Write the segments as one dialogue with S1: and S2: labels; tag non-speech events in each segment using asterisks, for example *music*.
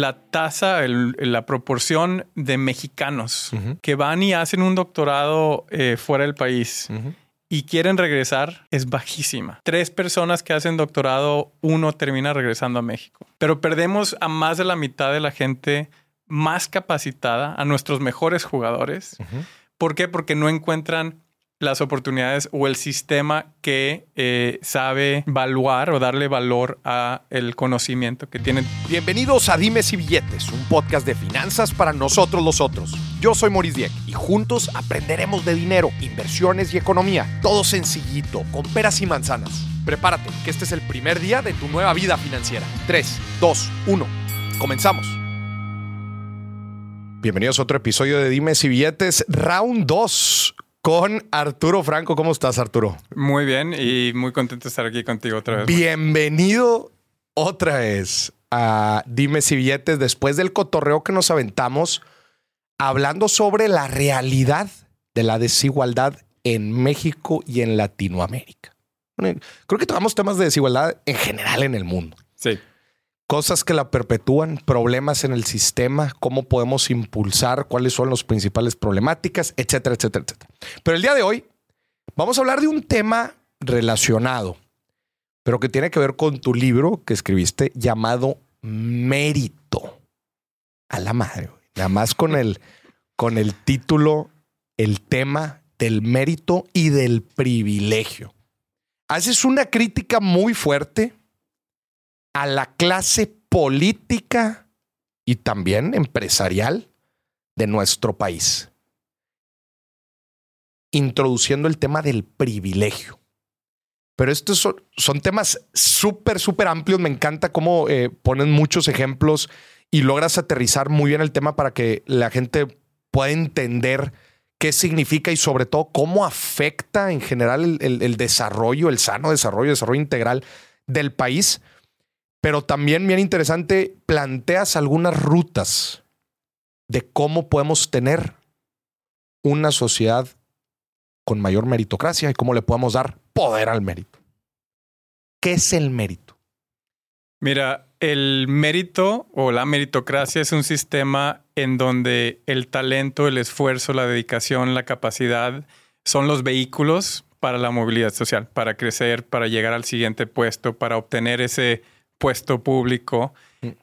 S1: la tasa, el- la proporción de mexicanos que van y hacen un doctorado eh, fuera del país y quieren regresar es bajísima. Tres personas que hacen doctorado, uno termina regresando a México. Pero perdemos a más de la mitad de la gente más capacitada, a nuestros mejores jugadores. ¿Por qué? Porque no encuentran las oportunidades o el sistema que eh, sabe evaluar o darle valor a el conocimiento que tienen.
S2: Bienvenidos a Dimes y Billetes, un podcast de finanzas para nosotros los otros. Yo soy Maurice Dieck y juntos aprenderemos de dinero, inversiones y economía. Todo sencillito, con peras y manzanas. Prepárate, que este es el primer día de tu nueva vida financiera. 3, 2, 1. Comenzamos. Bienvenidos a otro episodio de Dimes y Billetes, round 2 con Arturo Franco. ¿Cómo estás, Arturo?
S1: Muy bien y muy contento de estar aquí contigo otra vez.
S2: Bienvenido otra vez a Dime si billetes después del cotorreo que nos aventamos hablando sobre la realidad de la desigualdad en México y en Latinoamérica. Creo que tocamos temas de desigualdad en general en el mundo.
S1: Sí.
S2: Cosas que la perpetúan, problemas en el sistema, cómo podemos impulsar, cuáles son las principales problemáticas, etcétera, etcétera, etcétera. Pero el día de hoy vamos a hablar de un tema relacionado, pero que tiene que ver con tu libro que escribiste llamado Mérito. A la madre, nada más con el, con el título, el tema del mérito y del privilegio. Haces una crítica muy fuerte a la clase política y también empresarial de nuestro país, introduciendo el tema del privilegio. Pero estos son, temas súper, súper amplios. Me encanta cómo eh, ponen muchos ejemplos y logras aterrizar muy bien el tema para que la gente pueda entender qué significa y sobre todo cómo afecta en general el, el- el desarrollo, el sano desarrollo, desarrollo integral del país. Pero también bien interesante, planteas algunas rutas de cómo podemos tener una sociedad con mayor meritocracia y cómo le podemos dar poder al mérito. ¿Qué es el mérito?
S1: Mira, el mérito o la meritocracia es un sistema en donde el talento, el esfuerzo, la dedicación, la capacidad son los vehículos para la movilidad social, para crecer, para llegar al siguiente puesto, para obtener ese puesto público.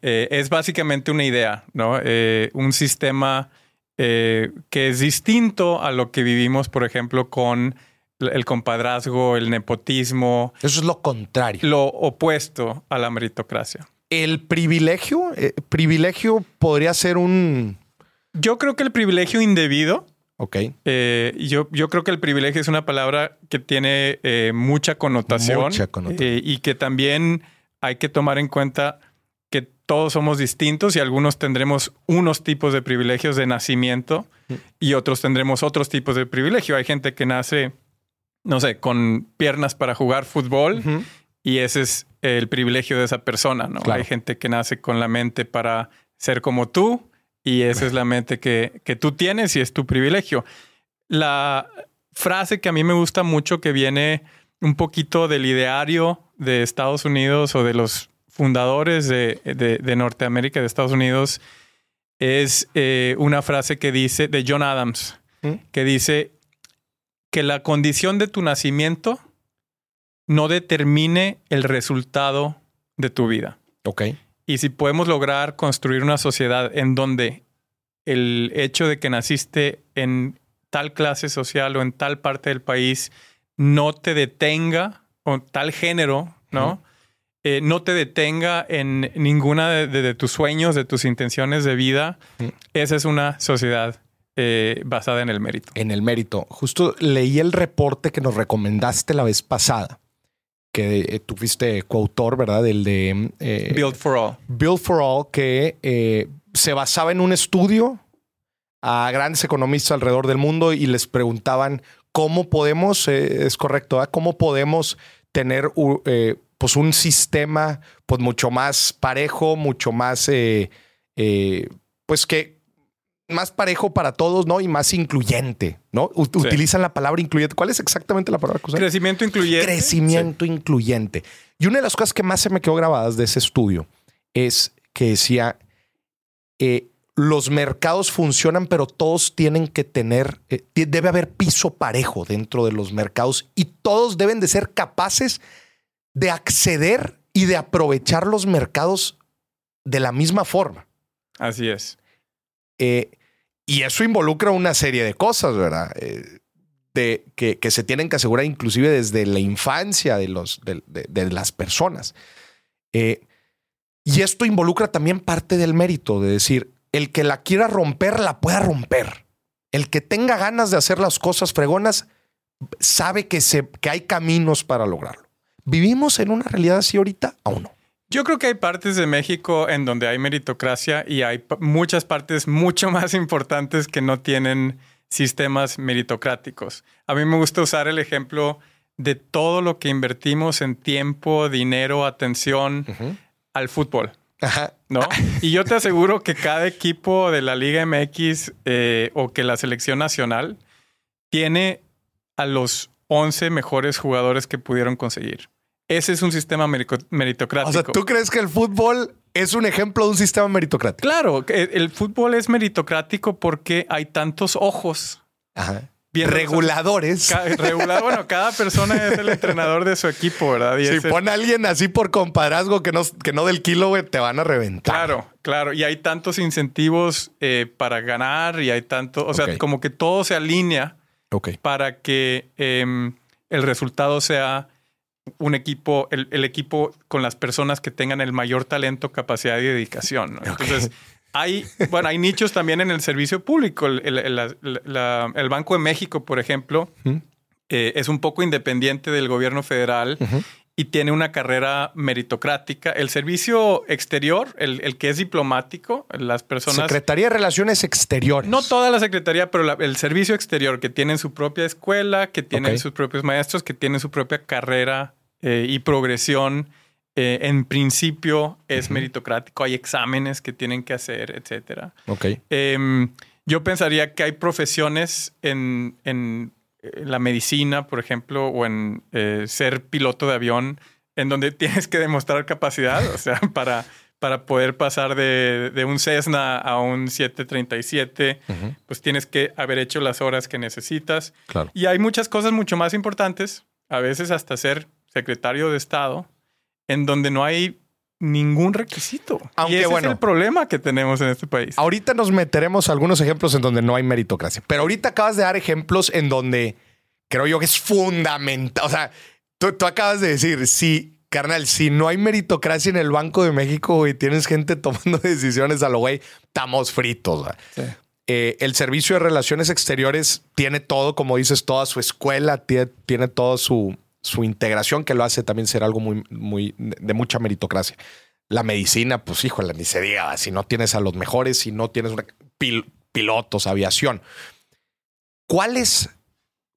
S1: Eh, es básicamente una idea, ¿no? Eh, un sistema eh, que es distinto a lo que vivimos, por ejemplo, con el compadrazgo, el nepotismo,
S2: Eso es lo contrario.
S1: lo opuesto a la meritocracia.
S2: El privilegio, privilegio podría ser un...
S1: Yo creo que el privilegio indebido,
S2: Ok.
S1: yo, yo creo que el privilegio es una palabra que tiene mucha connotación,
S2: Mucha connotación.
S1: y que también hay que tomar en cuenta que todos somos distintos y algunos tendremos unos tipos de privilegios de nacimiento y otros tendremos otros tipos de privilegio. Hay gente que nace, no sé, con piernas para jugar fútbol y ese es el privilegio de esa persona, ¿no?
S2: Claro.
S1: Hay gente que nace con la mente para ser como tú y esa es la mente que, que tú tienes y es tu privilegio. La frase que a mí me gusta mucho que viene un poquito del ideario de Estados Unidos o de los fundadores de, de- de Norteamérica, de Estados Unidos, es eh, una frase que dice de John Adams,
S2: ¿Mm?
S1: que dice que la condición de tu nacimiento no determine el resultado de tu vida.
S2: Ok.
S1: Y si podemos lograr construir una sociedad en donde el hecho de que naciste en tal clase social o en tal parte del país no te detenga, o tal género, ¿no? Eh, no te detenga en ninguna de, de- de tus sueños, de tus intenciones de vida. Esa es una sociedad eh, basada en el mérito.
S2: En el mérito. Justo leí el reporte que nos recomendaste la vez pasada, que eh, tú fuiste coautor, ¿verdad? El de eh,
S1: Build for all.
S2: Build for All, que se basaba en un estudio a grandes economistas alrededor del mundo y les preguntaban cómo podemos, eh, es correcto, ¿verdad? cómo podemos tener eh, pues un sistema pues mucho más parejo, mucho más, eh, pues que más parejo para todos, ¿no? Y más incluyente, ¿no? U- Utilizan la palabra incluyente. ¿Cuál es exactamente la palabra que usan?
S1: Crecimiento incluyente.
S2: Crecimiento incluyente. Y una de las cosas que más se me quedó grabadas de ese estudio es que decía eh, los mercados funcionan, pero todos tienen que tener, eh, debe haber piso parejo dentro de los mercados y todos deben de ser capaces de acceder y de aprovechar los mercados de la misma forma.
S1: Así es.
S2: Eh, y eso involucra una serie de cosas, ¿verdad? Eh, de, que, se tienen que asegurar inclusive desde la infancia de, los, de, las personas. y esto involucra también parte del mérito, de decir, el que la quiera romper, la pueda romper. El que tenga ganas de hacer las cosas fregonas, sabe que, se, que hay caminos para lograrlo. ¿Vivimos en una realidad así ahorita o no?
S1: Yo creo que hay partes de México en donde hay meritocracia y hay muchas partes mucho *laughs* más importantes que no tienen sistemas meritocráticos. A mí me gusta usar el ejemplo de todo lo que invertimos en tiempo, dinero, atención al fútbol. ¿No? *laughs* Y yo te aseguro que cada equipo de la Liga MX eh, o que la selección nacional tiene a los 11 mejores jugadores que pudieron conseguir. Ese es un sistema meritocrático. O sea,
S2: ¿tú crees que el fútbol es un ejemplo de un sistema meritocrático?
S1: Claro, el fútbol es meritocrático porque hay tantos ojos.
S2: Ajá reguladores.
S1: bueno, cada persona es el entrenador de su equipo, ¿verdad?
S2: si pone a alguien así por compadrazgo que no, que no del kilo, güey, te van a reventar.
S1: Claro, claro. Y hay tantos incentivos eh, para ganar y hay tanto, o sea, como que todo se alinea para que em, el resultado sea un equipo, el, equipo con las personas que tengan el mayor talento, capacidad y dedicación. Entonces, hay, bueno, hay nichos también en el servicio público. El, Banco de México, por ejemplo, eh, es un poco independiente del gobierno federal y tiene una carrera meritocrática. El servicio exterior, el, que es diplomático, las personas...
S2: Secretaría de Relaciones Exteriores.
S1: No toda la secretaría, pero el servicio exterior, que tienen su propia escuela, que tienen sus propios maestros, que tienen su propia carrera eh, y progresión eh, en principio es meritocrático, hay exámenes que tienen que hacer, etcétera.
S2: Ok.
S1: Em, yo pensaría que hay profesiones en, eh, la medicina, por ejemplo, o en eh, ser piloto de avión, en donde *laughs* tienes que demostrar capacidad, o sea, *laughs* para, para poder pasar de, un Cessna a un 737, pues tienes que haber hecho las horas que necesitas.
S2: Claro.
S1: Y hay muchas cosas mucho más importantes, a veces hasta ser secretario de Estado en donde no hay ningún requisito. Aunque y ese es el problema que tenemos en este país.
S2: Ahorita nos meteremos algunos ejemplos en donde no hay meritocracia, pero ahorita acabas de dar ejemplos en donde creo yo que es fundamental. O sea, tú, acabas de decir, si, carnal, si no hay meritocracia en el Banco de México y tienes gente *laughs* tomando decisiones a lo güey, estamos fritos. Eh, el servicio de relaciones exteriores tiene todo, como dices, toda su escuela, tiene, tiene todo su, su integración que lo hace también ser algo muy, muy de mucha meritocracia. La medicina, pues híjole, ni se diga, si no tienes a los mejores, si no tienes pilotos, aviación. ¿Cuáles,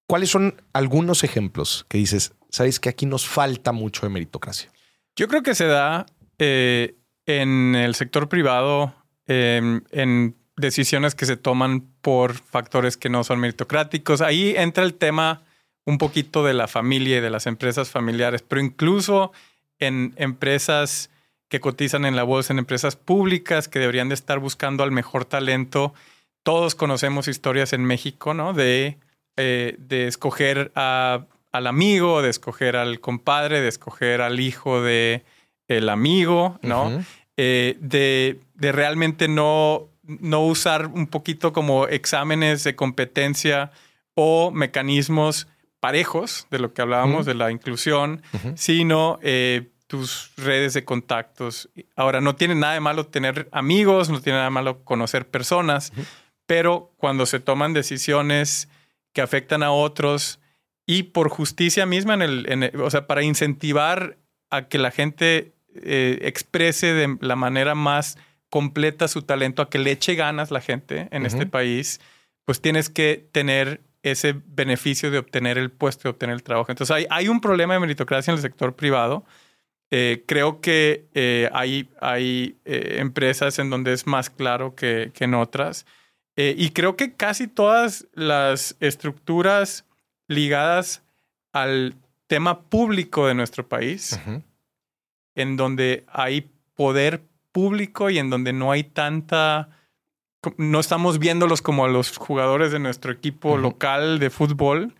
S2: ¿Cuáles son algunos ejemplos que dices, sabes que aquí nos falta mucho de meritocracia?
S1: Yo creo que se da eh, en el sector privado, em, en decisiones que se toman por factores que no son meritocráticos. Ahí entra el tema un poquito de la familia y de las empresas familiares, pero incluso en empresas que cotizan en la bolsa, en empresas públicas que deberían de estar buscando al mejor talento. Todos conocemos historias en México, ¿no? De, eh, de escoger al amigo, de escoger al compadre, de escoger al hijo de el amigo, ¿no? Eh, de, de, realmente no, no usar un poquito como exámenes de competencia o mecanismos parejos, de lo que hablábamos de la inclusión, sino eh, tus redes de contactos. Ahora, no tiene nada de malo tener amigos, no tiene nada de malo conocer personas, pero cuando se toman decisiones que afectan a otros y por justicia misma, en el, o sea, para incentivar a que la gente eh, exprese de la manera más completa su talento, a que le eche ganas la gente en este país, pues tienes que tener ese beneficio de obtener el puesto, de obtener el trabajo. Entonces hay, hay un problema de meritocracia en el sector privado. Eh, creo que eh, hay, hay eh, empresas en donde es más claro que, en otras. y creo que casi todas las estructuras ligadas al tema público de nuestro país, en donde hay poder público y en donde no hay tanta no estamos viéndolos como a los jugadores de nuestro equipo local de fútbol,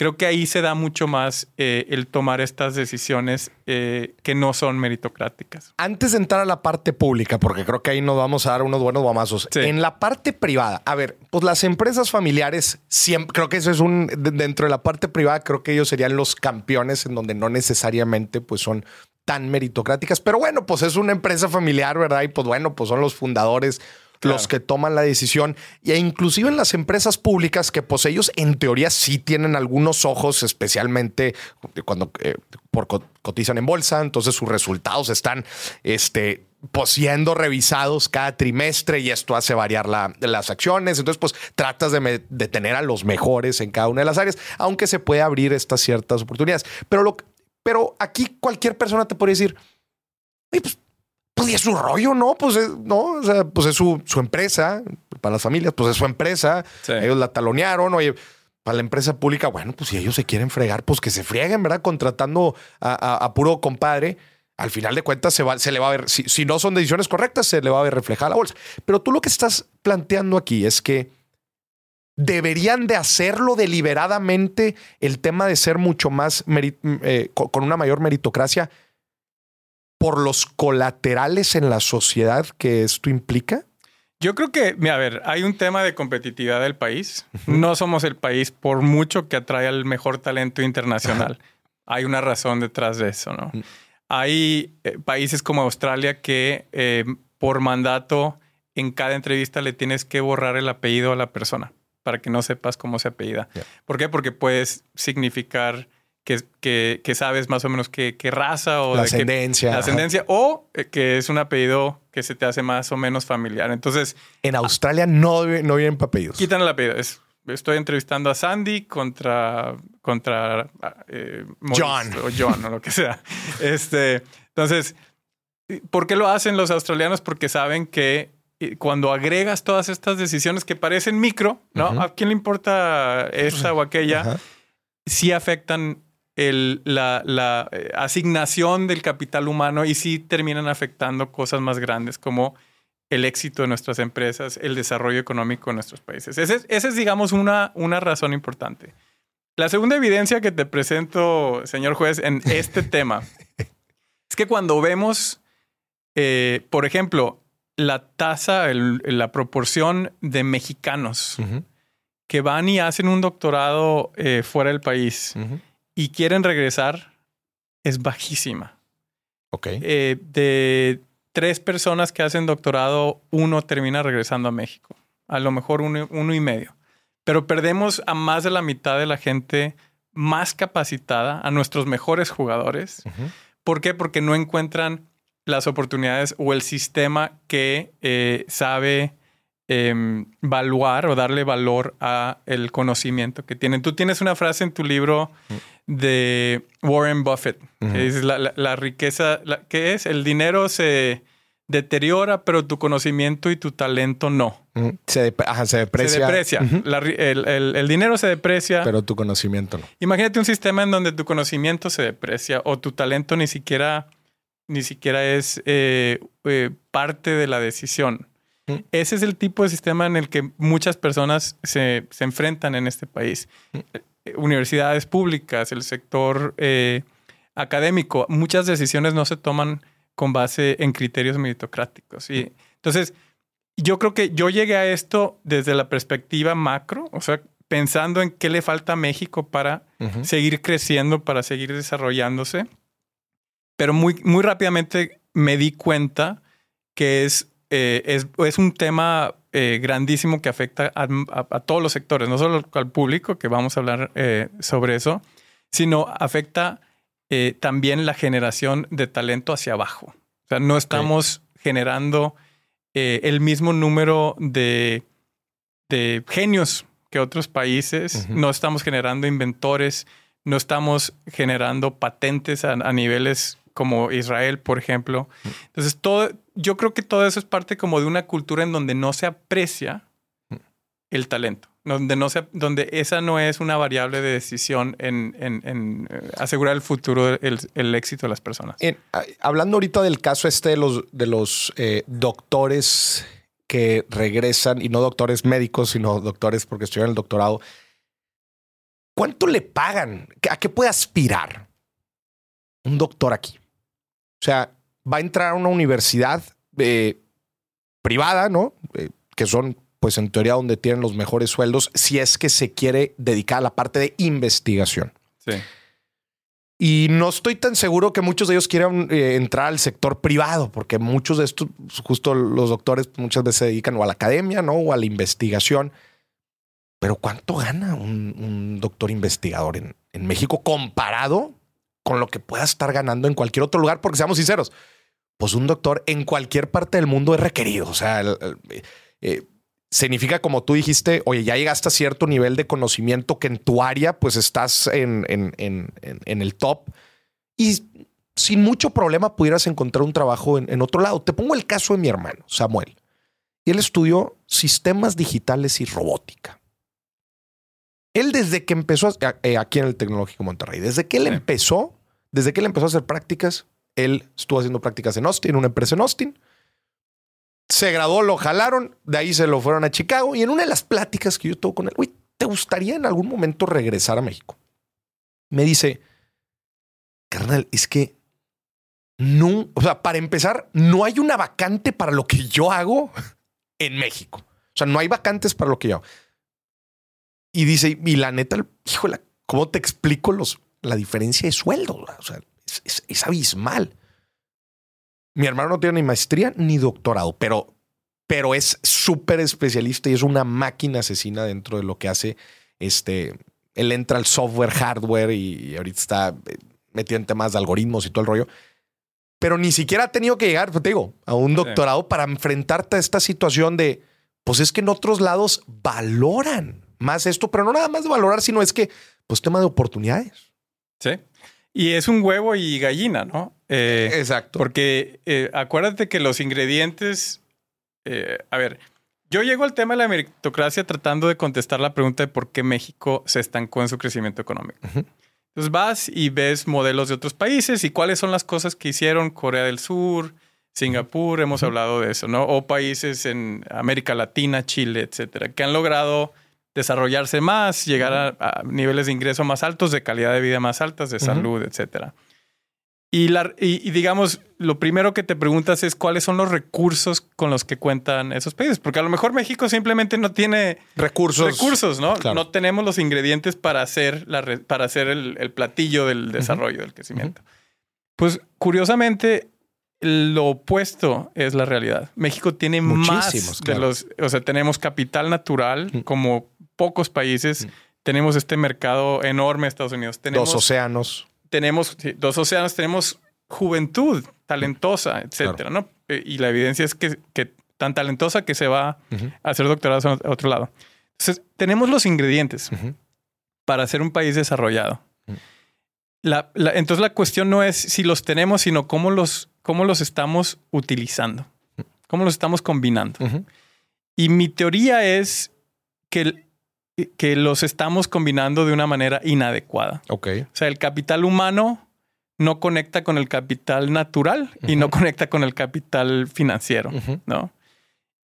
S1: creo que ahí se da mucho más eh, el tomar estas decisiones eh, que no son meritocráticas.
S2: Antes de entrar a la parte pública, porque creo que ahí nos vamos a dar unos buenos guamazos. En la parte privada, a ver, pues las empresas familiares, siempre, creo que eso es un, dentro de la parte privada, creo que ellos serían los campeones en donde no necesariamente pues son tan meritocráticas, pero bueno, pues es una empresa familiar, ¿verdad? Y pues bueno, pues son los fundadores los que toman la decisión e inclusive en las empresas públicas que pues ellos en teoría sí tienen algunos ojos, especialmente cuando eh, por cotizan en bolsa, entonces sus resultados están este, pues, siendo revisados cada trimestre y esto hace variar las acciones. Entonces, pues tratas de, tener a los mejores en cada una de las áreas, aunque se puede abrir estas ciertas oportunidades. Pero, lo, pero aquí cualquier persona te puede decir, pues pues es su rollo, ¿no? Pues es, no, o sea, pues es su, empresa, para las familias, pues es su empresa. Ellos la talonearon, oye, para la empresa pública, bueno, pues si ellos se quieren fregar, pues que se frieguen, ¿verdad? Contratando a, puro compadre. Al final de cuentas se, va, se le va a ver, si, si, no son decisiones correctas, se le va a ver reflejada la bolsa. Pero tú lo que estás planteando aquí es que deberían de hacerlo deliberadamente el tema de ser mucho más, eh, con una mayor meritocracia por los colaterales en la sociedad que esto implica?
S1: Yo creo que, mira, a ver, hay un tema de competitividad del país. No somos el país por mucho que atrae al mejor talento internacional. Hay una razón detrás de eso, ¿no? Hay eh, países como Australia que eh, por mandato en cada entrevista le tienes que borrar el apellido a la persona para que no sepas cómo se apellida. ¿Por qué? Porque puedes significar que, que, sabes más o menos qué, raza o
S2: la ascendencia.
S1: la ascendencia o eh, que es un apellido que se te hace más o menos familiar. Entonces.
S2: En Australia no, no vienen apellidos.
S1: Quitan el apellido. estoy entrevistando a Sandy contra, contra
S2: eh, John.
S1: O John o lo que sea. *laughs* Este, entonces, ¿por qué lo hacen los australianos? Porque saben que eh, cuando agregas todas estas decisiones que parecen micro, ¿no? ¿A quién le importa esa o aquella? Sí afectan la, eh, asignación del capital humano y sí terminan afectando cosas más grandes como el éxito de nuestras empresas, el desarrollo económico de nuestros países. Esa es, digamos, una, una razón importante. La segunda evidencia que te presento, señor juez, en este *laughs* tema es que cuando vemos, eh, por ejemplo, la tasa, la proporción de mexicanos que van y hacen un doctorado eh, fuera del país, y quieren regresar es bajísima.
S2: Ok.
S1: Eh, de tres personas que hacen doctorado, uno termina regresando a México. A lo mejor uno, y medio. Pero perdemos a más de la mitad de la gente más capacitada, a nuestros mejores jugadores. ¿Por qué? Porque no encuentran las oportunidades o el sistema que eh, sabe eh, valuar o darle valor a el conocimiento que tienen. Tú tienes una frase en tu libro de Warren Buffett. es la, riqueza, ¿qué es? El dinero se deteriora, pero tu conocimiento y tu talento no.
S2: Se, deprecia.
S1: Se deprecia. el, dinero se deprecia.
S2: Pero tu conocimiento no.
S1: Imagínate un sistema en donde tu conocimiento se deprecia o tu talento ni siquiera, ni siquiera es eh, eh, parte de la decisión. Ese es el tipo de sistema en el que muchas personas se, se enfrentan en este país universidades públicas, el sector eh, académico, muchas decisiones no se toman con base en criterios meritocráticos. Y entonces, yo creo que yo llegué a esto desde la perspectiva macro, o sea, pensando en qué le falta a México para seguir creciendo, para seguir desarrollándose. Pero muy, muy rápidamente me di cuenta que es, eh, es, es un tema eh, grandísimo que afecta a, todos los sectores, no solo al público, que vamos a hablar eh, sobre eso, sino afecta también la generación de talento hacia abajo. O sea, no estamos generando el mismo número de, de, genios que otros países, no estamos generando inventores, no estamos generando patentes a, a niveles como Israel, por ejemplo. Entonces, todo, yo creo que todo eso es parte como de una cultura en donde no se aprecia el talento, donde, no se, donde esa no es una variable de decisión en, en, eh, asegurar el futuro, el, el, éxito de las personas.
S2: hablando ahorita del caso este de los, de los eh, doctores que regresan, y no doctores médicos, sino doctores porque estudian el doctorado, ¿cuánto le pagan? ¿A qué puede aspirar un doctor aquí? O sea, va a entrar a una universidad eh, privada, ¿no? Eh, que son, pues en teoría, donde tienen los mejores sueldos, si es que se quiere dedicar a la parte de investigación.
S1: Sí.
S2: Y no estoy tan seguro que muchos de ellos quieran eh, entrar al sector privado, porque muchos de estos, justo los doctores, muchas veces se dedican o a la academia, ¿no? O a la investigación. Pero ¿cuánto gana un, doctor investigador en, en, México comparado con lo que pueda estar ganando en cualquier otro lugar? Porque seamos sinceros, pues un doctor en cualquier parte del mundo es requerido. O sea, eh, significa, como tú dijiste, oye, ya llegaste a cierto nivel de conocimiento que en tu área, pues estás en, en, el top y sin mucho problema pudieras encontrar un trabajo en, otro lado. Te pongo el caso de mi hermano, Samuel. Y él estudió sistemas digitales y robótica. Él desde que empezó eh, aquí en el Tecnológico Monterrey, desde que él empezó, desde que él empezó a hacer prácticas, él estuvo haciendo prácticas en Austin, una empresa en Austin se graduó, lo jalaron, de ahí se lo fueron a Chicago y en una de las pláticas que yo tuve con él, güey, ¿te gustaría en algún momento regresar a México? Me dice, carnal, es que no, o sea, para empezar, no hay una vacante para lo que yo hago en México. O sea, no hay vacantes para lo que yo hago. Y dice, y la neta, híjole, ¿cómo te explico los, la diferencia de sueldo? O sea, es abismal. Mi hermano no tiene ni maestría ni doctorado, pero, pero es súper especialista y es una máquina asesina dentro de lo que hace. Este, él entra al software, hardware y, ahorita está eh, metido en temas de algoritmos y todo el rollo. Pero ni siquiera ha tenido que llegar, pues, te digo, a un doctorado para enfrentarte a esta situación de, pues es que en otros lados valoran más esto, pero no nada más de valorar, sino es que, pues tema de oportunidades.
S1: Sí. Y es un huevo y gallina, ¿no?
S2: Eh, Exacto.
S1: Porque eh, acuérdate que los ingredientes. Eh, a ver, yo llego al tema de la meritocracia tratando de contestar la pregunta de por qué México se estancó en su crecimiento económico. Entonces vas y ves modelos de otros países y cuáles son las cosas que hicieron Corea del Sur, Singapur, hemos hablado de eso, ¿no? O países en América Latina, Chile, etcétera, que han logrado desarrollarse más, llegar a, niveles de ingreso más altos, de calidad de vida más altas, de salud, etcétera. Y, la, y, digamos, lo primero que te preguntas es cuáles son los recursos con los que cuentan esos países, porque a lo mejor México simplemente no tiene
S2: recursos,
S1: recursos ¿no? No tenemos los ingredientes para hacer, la, para hacer el, platillo del desarrollo, del crecimiento. Pues curiosamente, lo opuesto es la realidad. México tiene más de los, o sea, tenemos capital natural como pocos países. Tenemos este mercado enorme Estados Unidos. Tenemos,
S2: dos océanos.
S1: Tenemos dos océanos, tenemos juventud talentosa, etcétera, ¿no? Eh, y la evidencia es que, que, tan talentosa que se va a hacer doctorados a otro lado. Entonces, tenemos los ingredientes para ser un país desarrollado. La, entonces, la cuestión no es si los tenemos, sino cómo los, cómo los estamos utilizando, cómo los estamos combinando. Y mi teoría es que que los estamos combinando de una manera inadecuada.
S2: Ok.
S1: O sea, el capital humano no conecta con el capital natural y no conecta con el capital financiero, ¿no?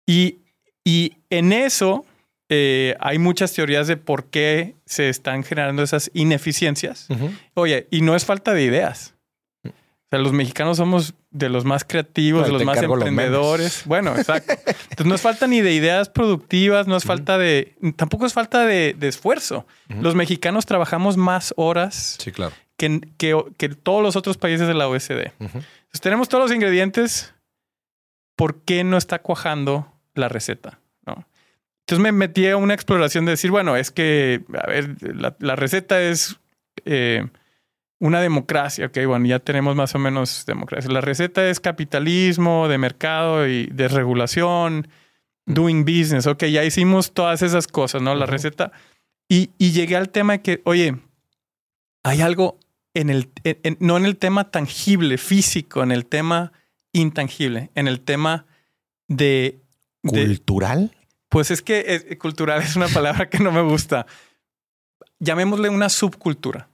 S1: Y, y, en eso eh, hay muchas teorías de por qué se están generando esas ineficiencias. Oye, y no es falta de ideas sea, los mexicanos somos de los más creativos, de los más emprendedores. bueno, exacto. Entonces no es falta ni de ideas productivas, no es falta de, tampoco es falta de, esfuerzo. Los mexicanos trabajamos más horas
S2: sí, claro.
S1: que, que, todos los otros países de la OSD. Entonces tenemos todos los ingredientes. ¿Por qué no está cuajando la receta? ¿No? Entonces me metí a una exploración de decir, bueno, es que, a ver, la, receta es... Eh, una democracia. Ok, bueno, ya tenemos más o menos democracia. La receta es capitalismo, de mercado y desregulación, doing business. Ok, ya hicimos todas esas cosas, ¿no? La receta. Y, llegué al tema de que, oye, hay algo en el, no en el tema tangible, físico, en el tema intangible, en el tema de...
S2: ¿Cultural?
S1: pues es que cultural es una palabra que no me gusta. Llamémosle una subcultura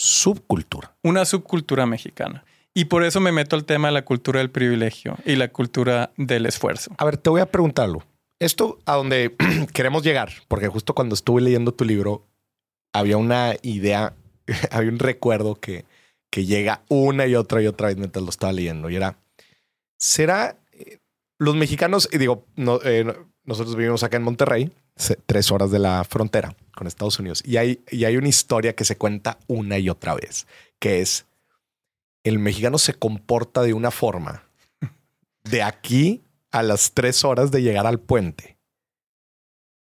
S2: subcultura.
S1: Una subcultura mexicana. Y por eso me meto al tema de la cultura del privilegio y la cultura del esfuerzo.
S2: A ver, te voy a preguntarlo. Esto a donde *clears throat* queremos llegar, porque justo cuando estuve leyendo tu libro, había una idea, *laughs* había un recuerdo que, que llega una y otra y otra vez mientras lo estaba leyendo. Y era, ¿será eh, los mexicanos, y digo, eh, nosotros vivimos acá en Monterrey, tres horas de la frontera con Estados Unidos, y hay, y hay una historia que se cuenta una y otra vez, que es, el mexicano se comporta de una forma de aquí a las tres horas de llegar al puente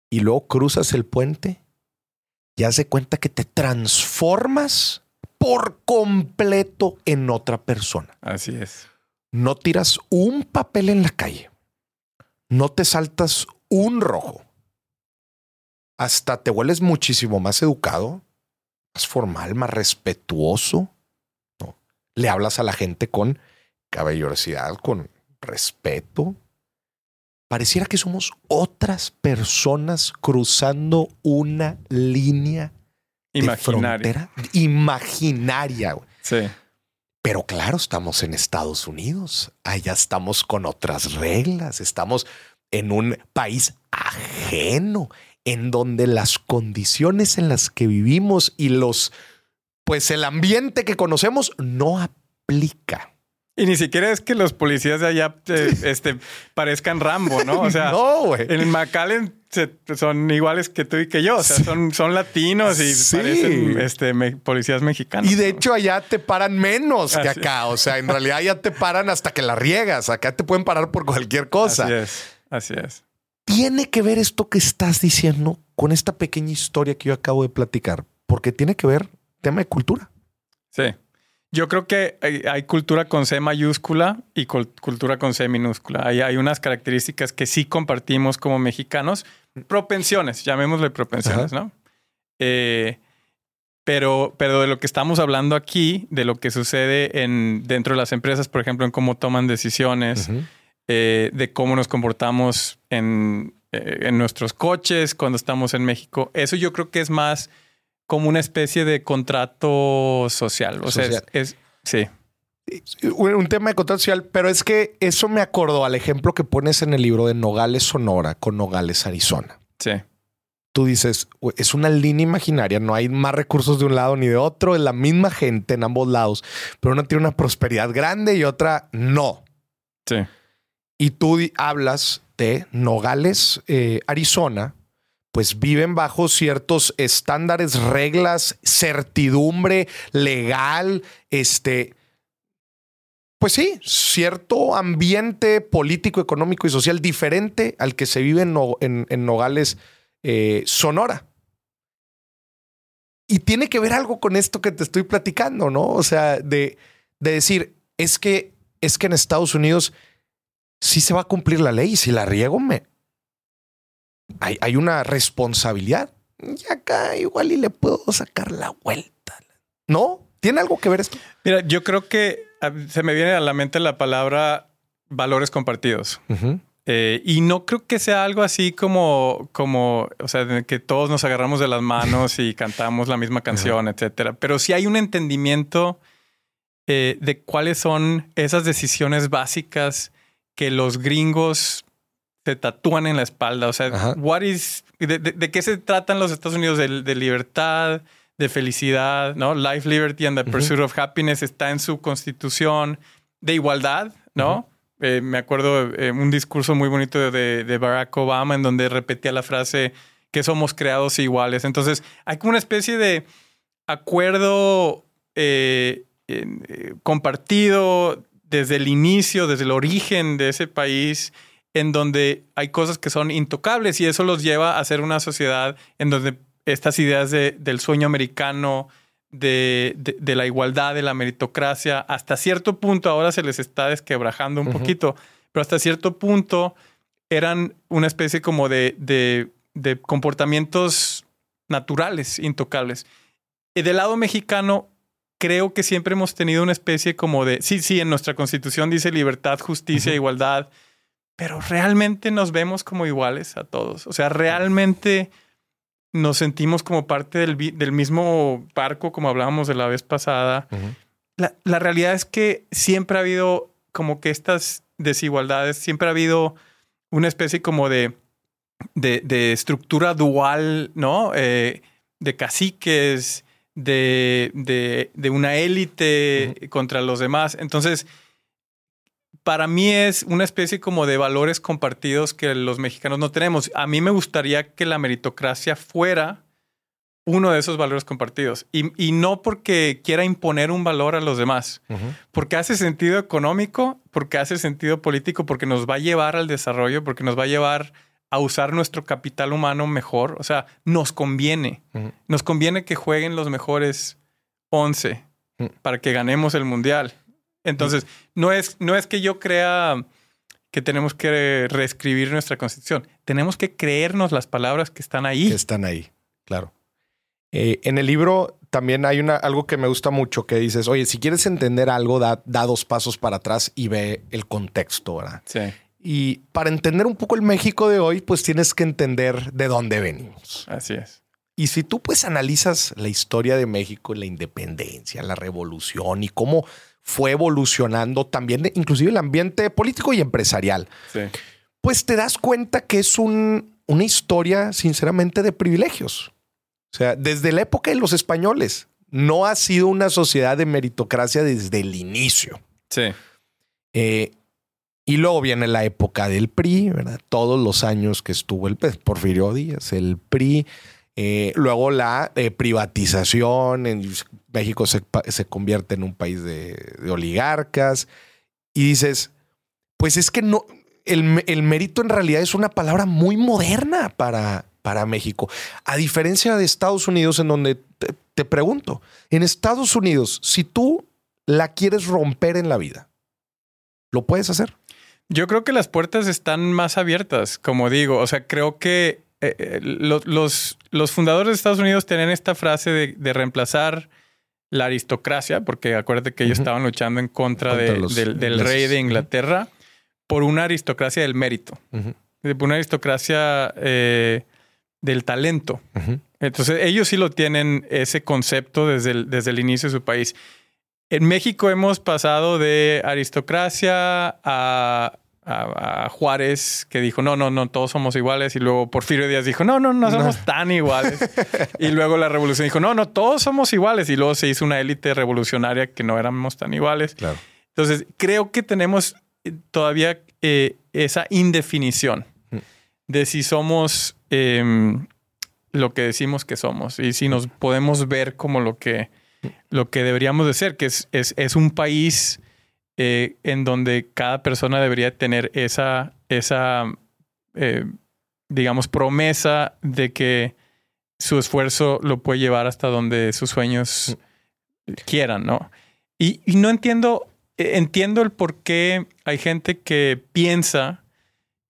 S2: y luego cruzas el puente y hace cuenta que te transformas por completo en otra persona.
S1: Así es.
S2: No tiras un papel en la calle. No te saltas un rojo. Hasta te vuelves muchísimo más educado, más formal, más respetuoso. Le hablas a la gente con caballerosidad, con respeto. Pareciera que somos otras personas cruzando una línea
S1: imaginaria.
S2: imaginaria.
S1: Sí.
S2: Pero claro, estamos en Estados Unidos. Allá estamos con otras reglas. Estamos en un país ajeno, en donde las condiciones en las que vivimos y los, pues el ambiente que conocemos no aplica.
S1: Y ni siquiera es que los policías de allá eh, este, parezcan Rambo, ¿no? O sea, *laughs*
S2: no,
S1: en McAllen son iguales que tú y que yo. O sea, son, son latinos y parecen este, policías mexicanos.
S2: Y de hecho, allá te paran menos que acá. O sea, en realidad ya te paran hasta que la riegas. Acá te pueden parar por cualquier cosa.
S1: Así es. Así es.
S2: Tiene que ver esto que estás diciendo con esta pequeña historia que yo acabo de platicar, porque tiene que ver tema de cultura.
S1: Sí. Yo creo que hay, cultura con C mayúscula y cultura con C minúscula. Hay, hay, unas características que sí compartimos como mexicanos. Propensiones, llamémosle propensiones, ¿no? Eh, pero, pero de lo que estamos hablando aquí, de lo que sucede en, dentro de las empresas, por ejemplo, en cómo toman decisiones, eh, de cómo nos comportamos en, eh, en nuestros coches cuando estamos en México, eso yo creo que es más como una especie de contrato social. O sea, es, sí.
S2: Un tema de contrato social, pero es que eso me acordó al ejemplo que pones en el libro de Nogales, Sonora con Nogales, Arizona.
S1: Sí.
S2: Tú dices, es una línea imaginaria, no hay más recursos de un lado ni de otro, es la misma gente en ambos lados, pero una tiene una prosperidad grande y otra no.
S1: Sí.
S2: Y tú hablas de Nogales, eh, Arizona, pues viven bajo ciertos estándares, reglas, certidumbre legal, este, pues sí, cierto ambiente político, económico y social diferente al que se vive en, Nogales, eh, Sonora. Y tiene que ver algo con esto que te estoy platicando, ¿no? O sea, de, de decir, es que, es que en Estados Unidos sí se va a cumplir la ley y si la riego me, hay, una responsabilidad. Y acá igual y le puedo sacar la vuelta. ¿No? ¿Tiene algo que ver esto?
S1: Mira, yo creo que se me viene a la mente la palabra valores compartidos. Eh, y no creo que sea algo así como, como, o sea, que todos nos agarramos de las manos y cantamos la misma canción, etcétera. Pero sí hay un entendimiento eh, de cuáles son esas decisiones básicas que los gringos se tatúan en la espalda. O sea, what is, de, qué se tratan los Estados Unidos? De, libertad, de felicidad, ¿no? Life, liberty and the pursuit of happiness está en su constitución. De igualdad, ¿no? Eh, me acuerdo eh, un discurso muy bonito de, Barack Obama en donde repetía la frase que somos creados iguales. Entonces, hay como una especie de acuerdo eh, compartido desde el inicio, desde el origen de ese país en donde hay cosas que son intocables y eso los lleva a ser una sociedad en donde estas ideas del sueño americano, de, la igualdad, de la meritocracia, hasta cierto punto ahora se les está desquebrajando un poquito, pero hasta cierto punto eran una especie como de, de comportamientos naturales, intocables. Y del lado mexicano, creo que siempre hemos tenido una especie como de, sí, sí, en nuestra constitución dice libertad, justicia, igualdad, pero realmente nos vemos como iguales a todos. O sea, realmente nos sentimos como parte del, mismo barco, como hablábamos de la vez pasada. la, la realidad es que siempre ha habido como que estas desigualdades, siempre ha habido una especie como de, de, de estructura dual, ¿no? Eh, de caciques, de, de, de una élite contra los demás. Entonces, para mí es una especie como de valores compartidos que los mexicanos no tenemos. A mí me gustaría que la meritocracia fuera uno de esos valores compartidos. Y, y no porque quiera imponer un valor a los demás, porque hace sentido económico, porque hace sentido político, porque nos va a llevar al desarrollo, porque nos va a llevar a usar nuestro capital humano mejor. O sea, nos conviene. Nos conviene que jueguen los mejores 11 para que ganemos el mundial. Entonces, no, es, no es que yo crea que tenemos que reescribir nuestra constitución. Tenemos que creernos las palabras que están ahí.
S2: Que están ahí, claro. Eh, en el libro también hay una, algo que me gusta mucho que dices, oye, si quieres entender algo, da, da dos pasos para atrás y ve el contexto, ¿verdad?
S1: Sí.
S2: Y para entender un poco el México de hoy, pues tienes que entender de dónde venimos.
S1: Así es.
S2: Y si tú pues analizas la historia de México, la independencia, la revolución y cómo fue evolucionando también, inclusive el ambiente político y empresarial,
S1: Sí.
S2: pues te das cuenta que es un, una historia sinceramente de privilegios. O sea, desde la época de los españoles, no ha sido una sociedad de meritocracia desde el inicio.
S1: Sí.
S2: Eh, y luego viene la época del PRI, ¿verdad? Todos los años que estuvo el Porfirio Díaz, el PRI. eh, luego la eh, privatización. En México se, se convierte en un país de, oligarcas. Y dices, pues es que no. El, el mérito en realidad es una palabra muy moderna para, para México. A diferencia de Estados Unidos, en donde te pregunto, en Estados Unidos, si tú la quieres romper en la vida, ¿lo puedes hacer?
S1: Yo creo que las puertas están más abiertas, como digo. O sea, creo que eh, eh, lo- los, los fundadores de Estados Unidos tenían esta frase de, de reemplazar la aristocracia, porque acuérdate que ellos estaban luchando en contra,
S2: Contra
S1: de-
S2: los
S1: del, del rey de. Inglaterra por una aristocracia del mérito, de una aristocracia eh, del talento. Entonces, ellos sí lo tienen ese concepto desde el, desde el inicio de su país. En México hemos pasado de aristocracia a, a- a Juárez, que dijo, no, no, no, todos somos iguales. Y luego Porfirio Díaz dijo, no, no, no somos tan iguales. *laughs* y luego la revolución dijo, no, no, todos somos iguales. Y luego se hizo una élite revolucionaria que no éramos tan iguales.
S2: Claro.
S1: Entonces, creo que tenemos eh, todavía eh, esa indefinición
S2: Mm.
S1: de si somos em, lo que decimos que somos y si nos podemos ver como lo que, lo que deberíamos de ser, que es, es, es un país eh, en donde cada persona debería tener esa, esa eh, digamos, promesa de que su esfuerzo lo puede llevar hasta donde sus sueños quieran, ¿no? Y, y no entiendo, entiendo el por qué hay gente que piensa